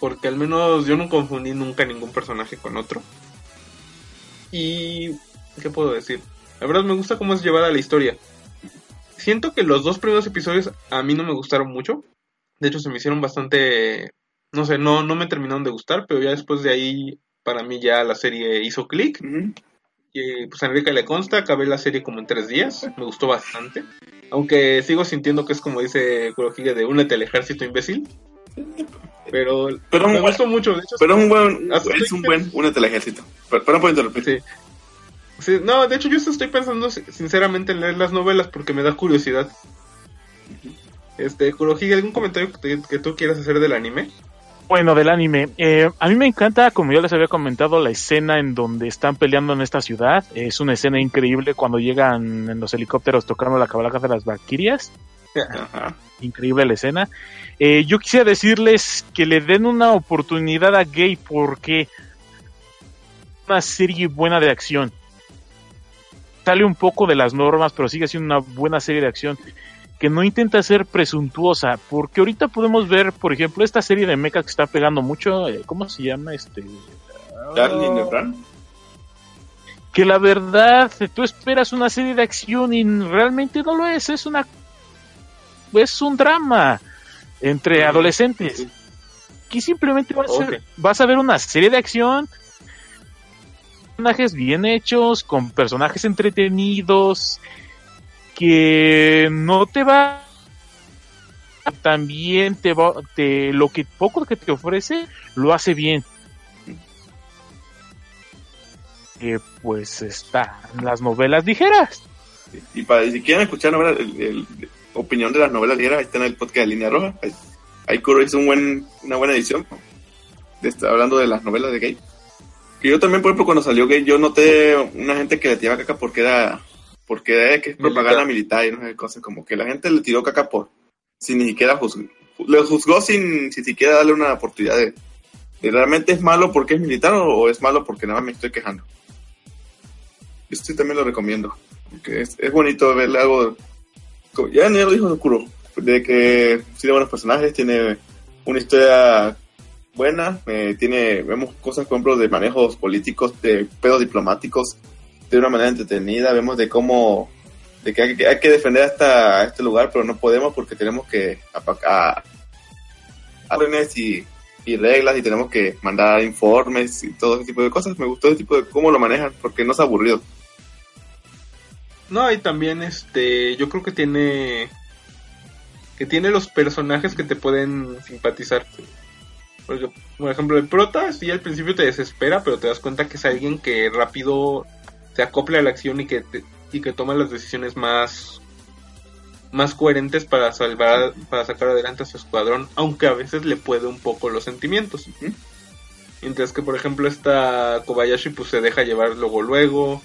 Porque al menos yo no confundí nunca ningún personaje con otro. Y ¿qué puedo decir? La verdad me gusta cómo es llevada la historia. Siento que los dos primeros episodios a mí no me gustaron mucho. De hecho, se me hicieron bastante no sé, no, no me terminaron de gustar, pero ya después de ahí, para mí ya la serie hizo clic. Ujú. Y pues a Enrique le consta, acabé la serie como en tres días, me gustó bastante. Aunque sigo sintiendo que es como dice Kurohige de únete al ejército imbécil. Pero, Pero me buen- gustó mucho, de hecho. Pero es un buen, es un buen, únete al ejército. No puedo interrumpir. Sí. Sí, no, de hecho yo estoy pensando si- sinceramente en leer las novelas porque me da curiosidad. Este, Kurohige, ¿algún comentario que, te- que tú quieras hacer del anime? Bueno, del anime. Eh, a mí me encanta, como ya les había comentado, la escena en donde están peleando en esta ciudad. Es una escena increíble cuando llegan en los helicópteros tocando la cabalga de las Valquirias. Ajá. Increíble la escena. Eh, yo quisiera decirles que le den una oportunidad a Gay porque una serie buena de acción. Sale un poco de las normas, pero sigue siendo una buena serie de acción que no intenta ser presuntuosa, porque ahorita podemos ver, por ejemplo, esta serie de mecha que está pegando mucho, eh, ¿cómo se llama? Este, Darling de que la verdad tú esperas una serie de acción y realmente no lo es, es una es un drama entre adolescentes. Aquí simplemente vas, a, Ok. vas a ver una serie de acción personajes bien hechos, con personajes entretenidos, que no te va también te va te lo que poco que te ofrece lo hace bien eh, pues está las novelas ligeras Y para si quieren escuchar novelas, el, opinión de las novelas ligeras, ahí está en el podcast de Línea Roja. Ahí, ahí Kuro hizo un buen, una buena edición. de esta- hablando de las novelas de gay. Que yo también, por ejemplo, cuando salió gay, yo noté una gente que le tiraba caca porque era, porque era que es propaganda militar y no sé, cosas como que la gente le tiró caca por, sin ni siquiera juzgar. Le juzgó sin, sin siquiera darle una oportunidad de, de realmente es malo porque es militar o, o es malo porque nada más me estoy quejando. Yo sí también lo recomiendo. Porque es, es bonito verle algo. como- Ya ni lo dijo Kuro. De que tiene buenos personajes, tiene una historia buena, eh, tiene, vemos cosas, por ejemplo, de manejos políticos, de pedos diplomáticos, de una manera entretenida, vemos de cómo, de que hay, que defender hasta este lugar, pero no podemos porque tenemos que apacar y reglas y tenemos que mandar informes y todo ese tipo de cosas. Me gustó ese tipo de cómo lo manejan, porque no es aburrido. No, y también este, yo creo que tiene que tiene los personajes que te pueden simpatizar. Porque, por ejemplo, el prota sí al principio te desespera, pero te das cuenta que es alguien que rápido se acopla a la acción y que te- y que toma las decisiones más más coherentes para salvar para sacar adelante a su escuadrón, aunque a veces le puede un poco los sentimientos. Mientras que por ejemplo esta Kobayashi pues se deja llevar luego luego,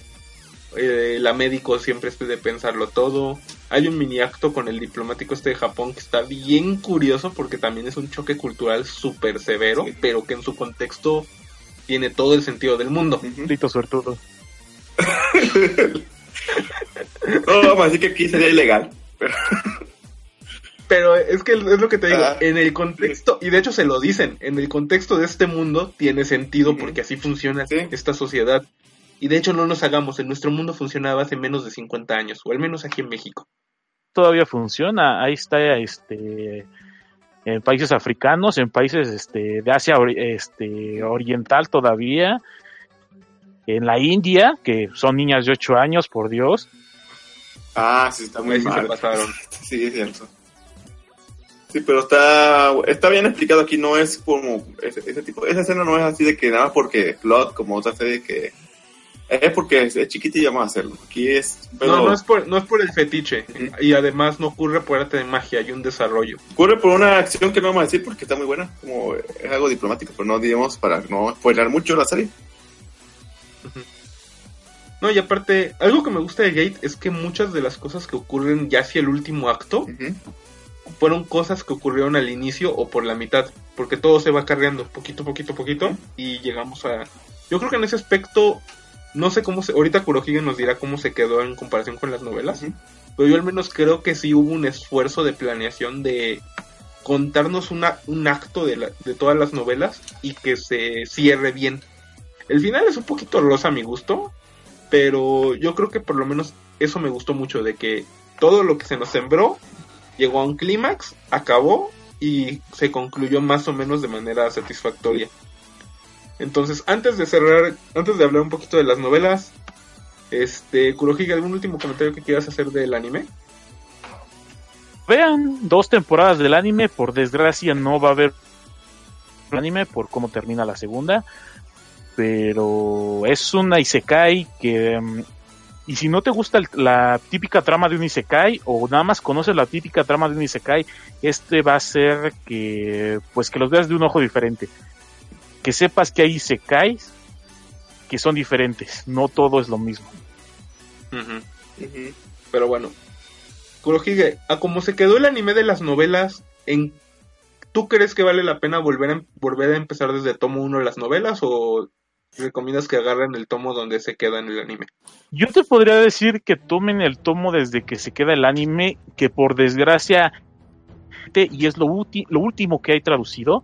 eh, la médico siempre es de pensarlo todo. Hay un mini acto con el diplomático este de Japón que está bien curioso porque también es un choque cultural súper severo, pero que en su contexto tiene todo el sentido del mundo. Maldito suertudo. No, vamos a decir que aquí sería ilegal. Pero es que es lo que te digo, Ah. en el contexto, y de hecho se lo dicen, en el contexto de este mundo tiene sentido porque así funciona Sí. esta sociedad. Y de hecho no nos hagamos, en nuestro mundo funcionaba hace menos de 50 años, o al menos aquí en México. Todavía funciona. Ahí está este en países africanos, en países este de Asia este oriental todavía. En la India, que son niñas de 8 años, por Dios. Ah, sí, está muy sí se pasaron. Sí, es cierto. Sí, pero está, está bien explicado aquí, no es como ese, ese tipo, esa escena no es así de que nada más porque plot, como otra serie que es porque es, es chiquita y vamos a hacerlo. Aquí es, pero No, no es, por, no es por el fetiche. Y además no ocurre por arte de magia, hay un desarrollo. ocurre por una acción que no vamos a decir porque está muy buena, como es algo diplomático, pero no digamos para no spoiler mucho la serie. No, y aparte, algo que me gusta de Gate es que muchas de las cosas que ocurren ya hacia el último acto fueron cosas que ocurrieron al inicio o por la mitad, porque todo se va cargando poquito, poquito, poquito y llegamos a... Yo creo que en ese aspecto, no sé cómo se... Ahorita Kurohige nos dirá cómo se quedó en comparación con las novelas, pero yo al menos creo que sí hubo un esfuerzo de planeación de contarnos una, un acto de, la- de todas las novelas y que se cierre bien. El final es un poquito rosa a mi gusto, pero yo creo que por lo menos eso me gustó mucho, de que todo lo que se nos sembró llegó a un clímax, acabó y se concluyó más o menos de manera satisfactoria. Entonces, antes de cerrar, antes de hablar un poquito de las novelas, este, Kurohige, ¿algún último comentario que quieras hacer del anime? Vean dos temporadas del anime, por desgracia no va a haber anime por cómo termina la segunda, pero es una isekai que mm, y si no te gusta la típica trama de un isekai o nada más conoces la típica trama de un isekai, este va a ser que pues que los veas de un ojo diferente. Que sepas que hay isekais que son diferentes, no todo es lo mismo. Pero bueno, Kurohige, a como se quedó el anime de las novelas, en ¿tú crees que vale la pena volver a, volver a empezar desde tomo 1 las novelas o recomiendas que agarren el tomo donde se queda en el anime? Yo te podría decir que tomen el tomo desde que se queda el anime, que por desgracia, te- y es lo, lo último que hay traducido,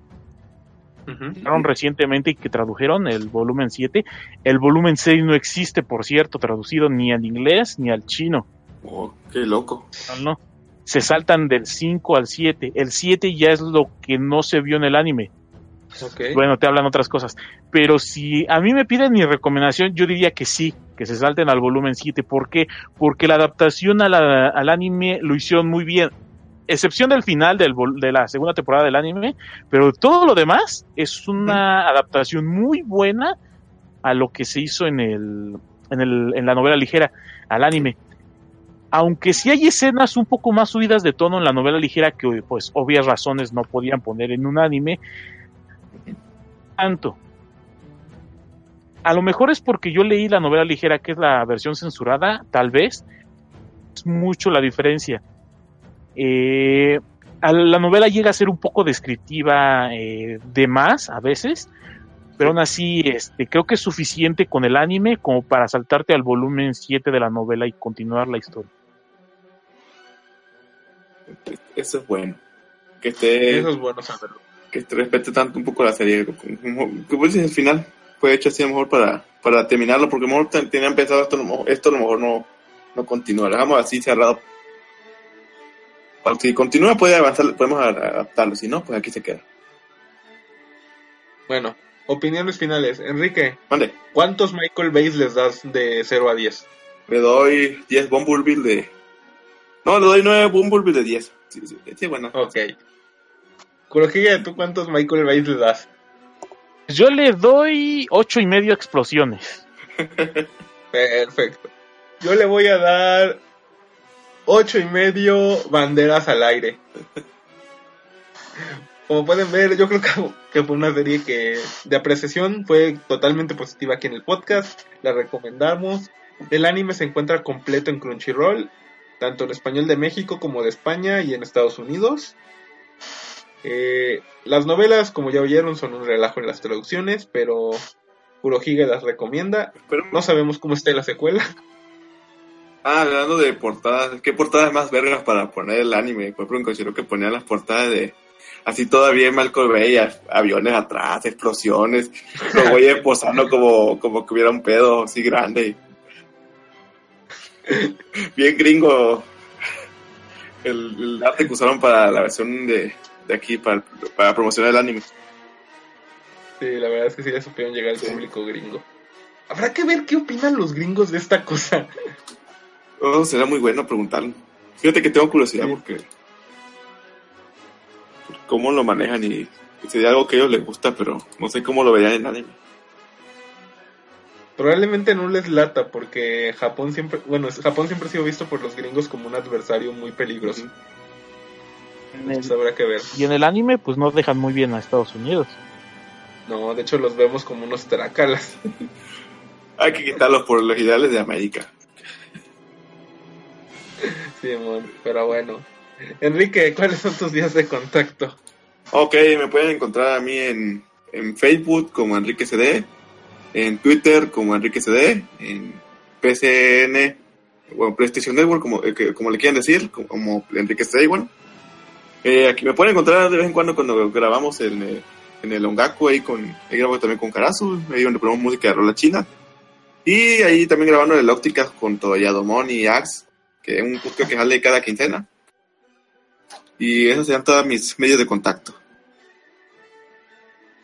Sacaron recientemente y que tradujeron el volumen 7. El volumen 6 no existe, por cierto, traducido ni al inglés ni al chino. Oh, qué loco. No, no. Se saltan del 5 al 7. El 7 ya es lo que no se vio en el anime. Bueno, te hablan otras cosas. Pero si a mí me piden mi recomendación, yo diría que sí, que se salten al volumen 7. ¿Por qué? Porque la adaptación a la- al anime lo hicieron muy bien. Excepción del final de la segunda temporada del anime, pero todo lo demás es una adaptación muy buena a lo que se hizo en el, en el en la novela ligera, al anime. Aunque sí hay escenas un poco más subidas de tono en la novela ligera que, pues, obvias razones no podían poner en un anime, tanto. A lo mejor es porque yo leí la novela ligera, que es la versión censurada, tal vez. Es mucho la diferencia. Eh, a la novela llega a ser un poco descriptiva eh, de más a veces, pero aún así este, creo que es suficiente con el anime como para saltarte al volumen 7 de la novela y continuar la historia. Eso es bueno. Que esté, Eso es bueno saberlo. que te respete tanto un poco la serie. Como como dices, el final fue hecho así a lo mejor para, para terminarlo, porque a lo mejor ten- tenían pensado esto, a lo mejor- esto a lo mejor no, no continúa. Lo dejamos así cerrado. Si continúa puede avanzar, podemos adaptarlo, si no, pues aquí se queda. Bueno, opiniones finales. Enrique, Mande, ¿cuántos Michael Bays les das de 0 a 10? le doy 10 Bumblebee de... No, le doy 9 Bumblebee de 10. Sí, sí, sí, bueno. Ok. Kurohige, ¿tú cuántos Michael Bays le das? Yo le doy ocho y medio explosiones. Perfecto. Yo le voy a dar ocho y medio banderas al aire. Como pueden ver, yo creo que, que fue una serie que de apreciación fue totalmente positiva aquí en el podcast. La recomendamos. El anime se encuentra completo en Crunchyroll, tanto en español de México como de España y en Estados Unidos. Eh, las novelas, como ya oyeron, son un relajo en las traducciones, pero Kurohige las recomienda. Pero, No sabemos cómo esté la secuela. Ah, hablando de portadas, ¿qué portadas más vergas para poner el anime? Por ejemplo, considero que ponían las portadas de así todavía Malcolm Bay, aviones atrás, explosiones, los güeyes posando como, como que hubiera un pedo así grande. Bien gringo el, el arte que usaron para la versión de, de aquí, para, para promocionar el anime. Sí, la verdad es que sí le supieron llegar al Sí. público gringo. Habrá que ver qué opinan los gringos de esta cosa. Oh, será muy bueno preguntarlo. Fíjate que tengo curiosidad Sí. porque cómo lo manejan y sería algo que a ellos les gusta, pero no sé cómo lo verían en anime. Probablemente no les lata porque Japón siempre, bueno, Japón siempre ha sido visto por los gringos como un adversario muy peligroso. En el- Entonces habrá que ver. y en el anime, pues no dejan muy bien a Estados Unidos. No, de hecho los vemos como unos trácalas. Hay que quitarlos por los ideales de América. Pero bueno. Enrique, ¿cuáles son tus días de contacto? Ok, me pueden encontrar a mí en, en Facebook como Enrique CD, en Twitter como Enrique CD, en PCN, bueno, PlayStation Network, como, eh, como le quieran decir, como, Enrique CD, igual. Eh, aquí me pueden encontrar de vez en cuando cuando grabamos en, eh, en el Ongaku, ahí, con, ahí grabo también con Karasu, ahí donde ponemos música de rola china. Y ahí también grabando en la óptica con Toyadomon y Axe, que es un podcast que sale cada quincena. Y esos serían todos mis medios de contacto.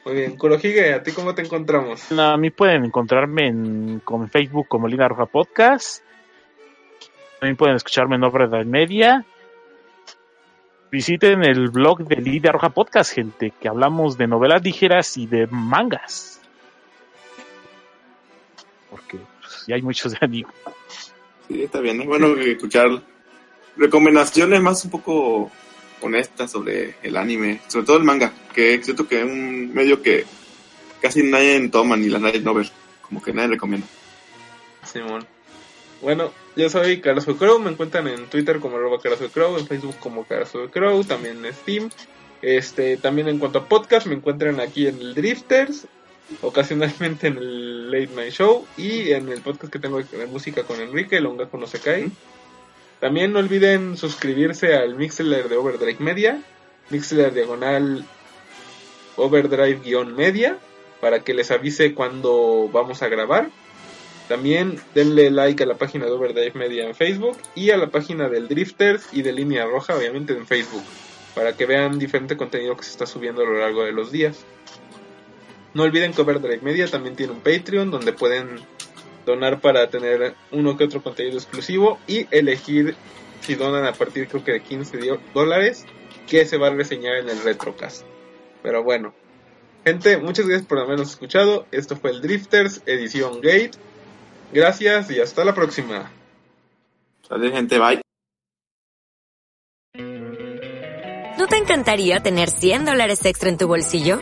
Muy bien, Kurohige, ¿a ti cómo te encontramos? A mí pueden encontrarme en, con Facebook como Lina Roja Podcast. También pueden escucharme en Obra Media. Visiten el blog de Lidia Roja Podcast, gente, que hablamos de novelas ligeras y de mangas. Porque pues, ya hay muchos de anime. Sí, está bien. Es bueno escuchar recomendaciones más un poco honestas sobre el anime, sobre todo el manga, que siento que es un medio que casi nadie toma, ni las light novel, como que nadie recomienda. Simón. Bueno, yo soy Carlos Crow, me encuentran en Twitter como arroba Crow, en Facebook como Carlos Crow, también en Steam. Este, también en cuanto a podcast, me encuentran aquí en el Drifters, ocasionalmente en el Late Night Show y en el podcast que tengo de música con Enrique, el Ongaku no se cae. También no olviden suscribirse al Mixler de Overdrive Media, Mixler diagonal Overdrive-media, para que les avise cuando vamos a grabar. También denle like a la página de Overdrive Media en Facebook y a la página del Drifters y de Línea Roja, obviamente en Facebook, para que vean diferente contenido que se está subiendo a lo largo de los días. No olviden que Overdrive Media también tiene un Patreon donde pueden donar para tener uno que otro contenido exclusivo y elegir si donan a partir creo que de 15 dólares que se va a reseñar en el Retrocast. Pero bueno, gente, muchas gracias por habernos escuchado. Esto fue el Drifters edición Gate. Gracias y hasta la próxima. Adiós gente, bye. ¿No te encantaría tener 100 dólares extra en tu bolsillo?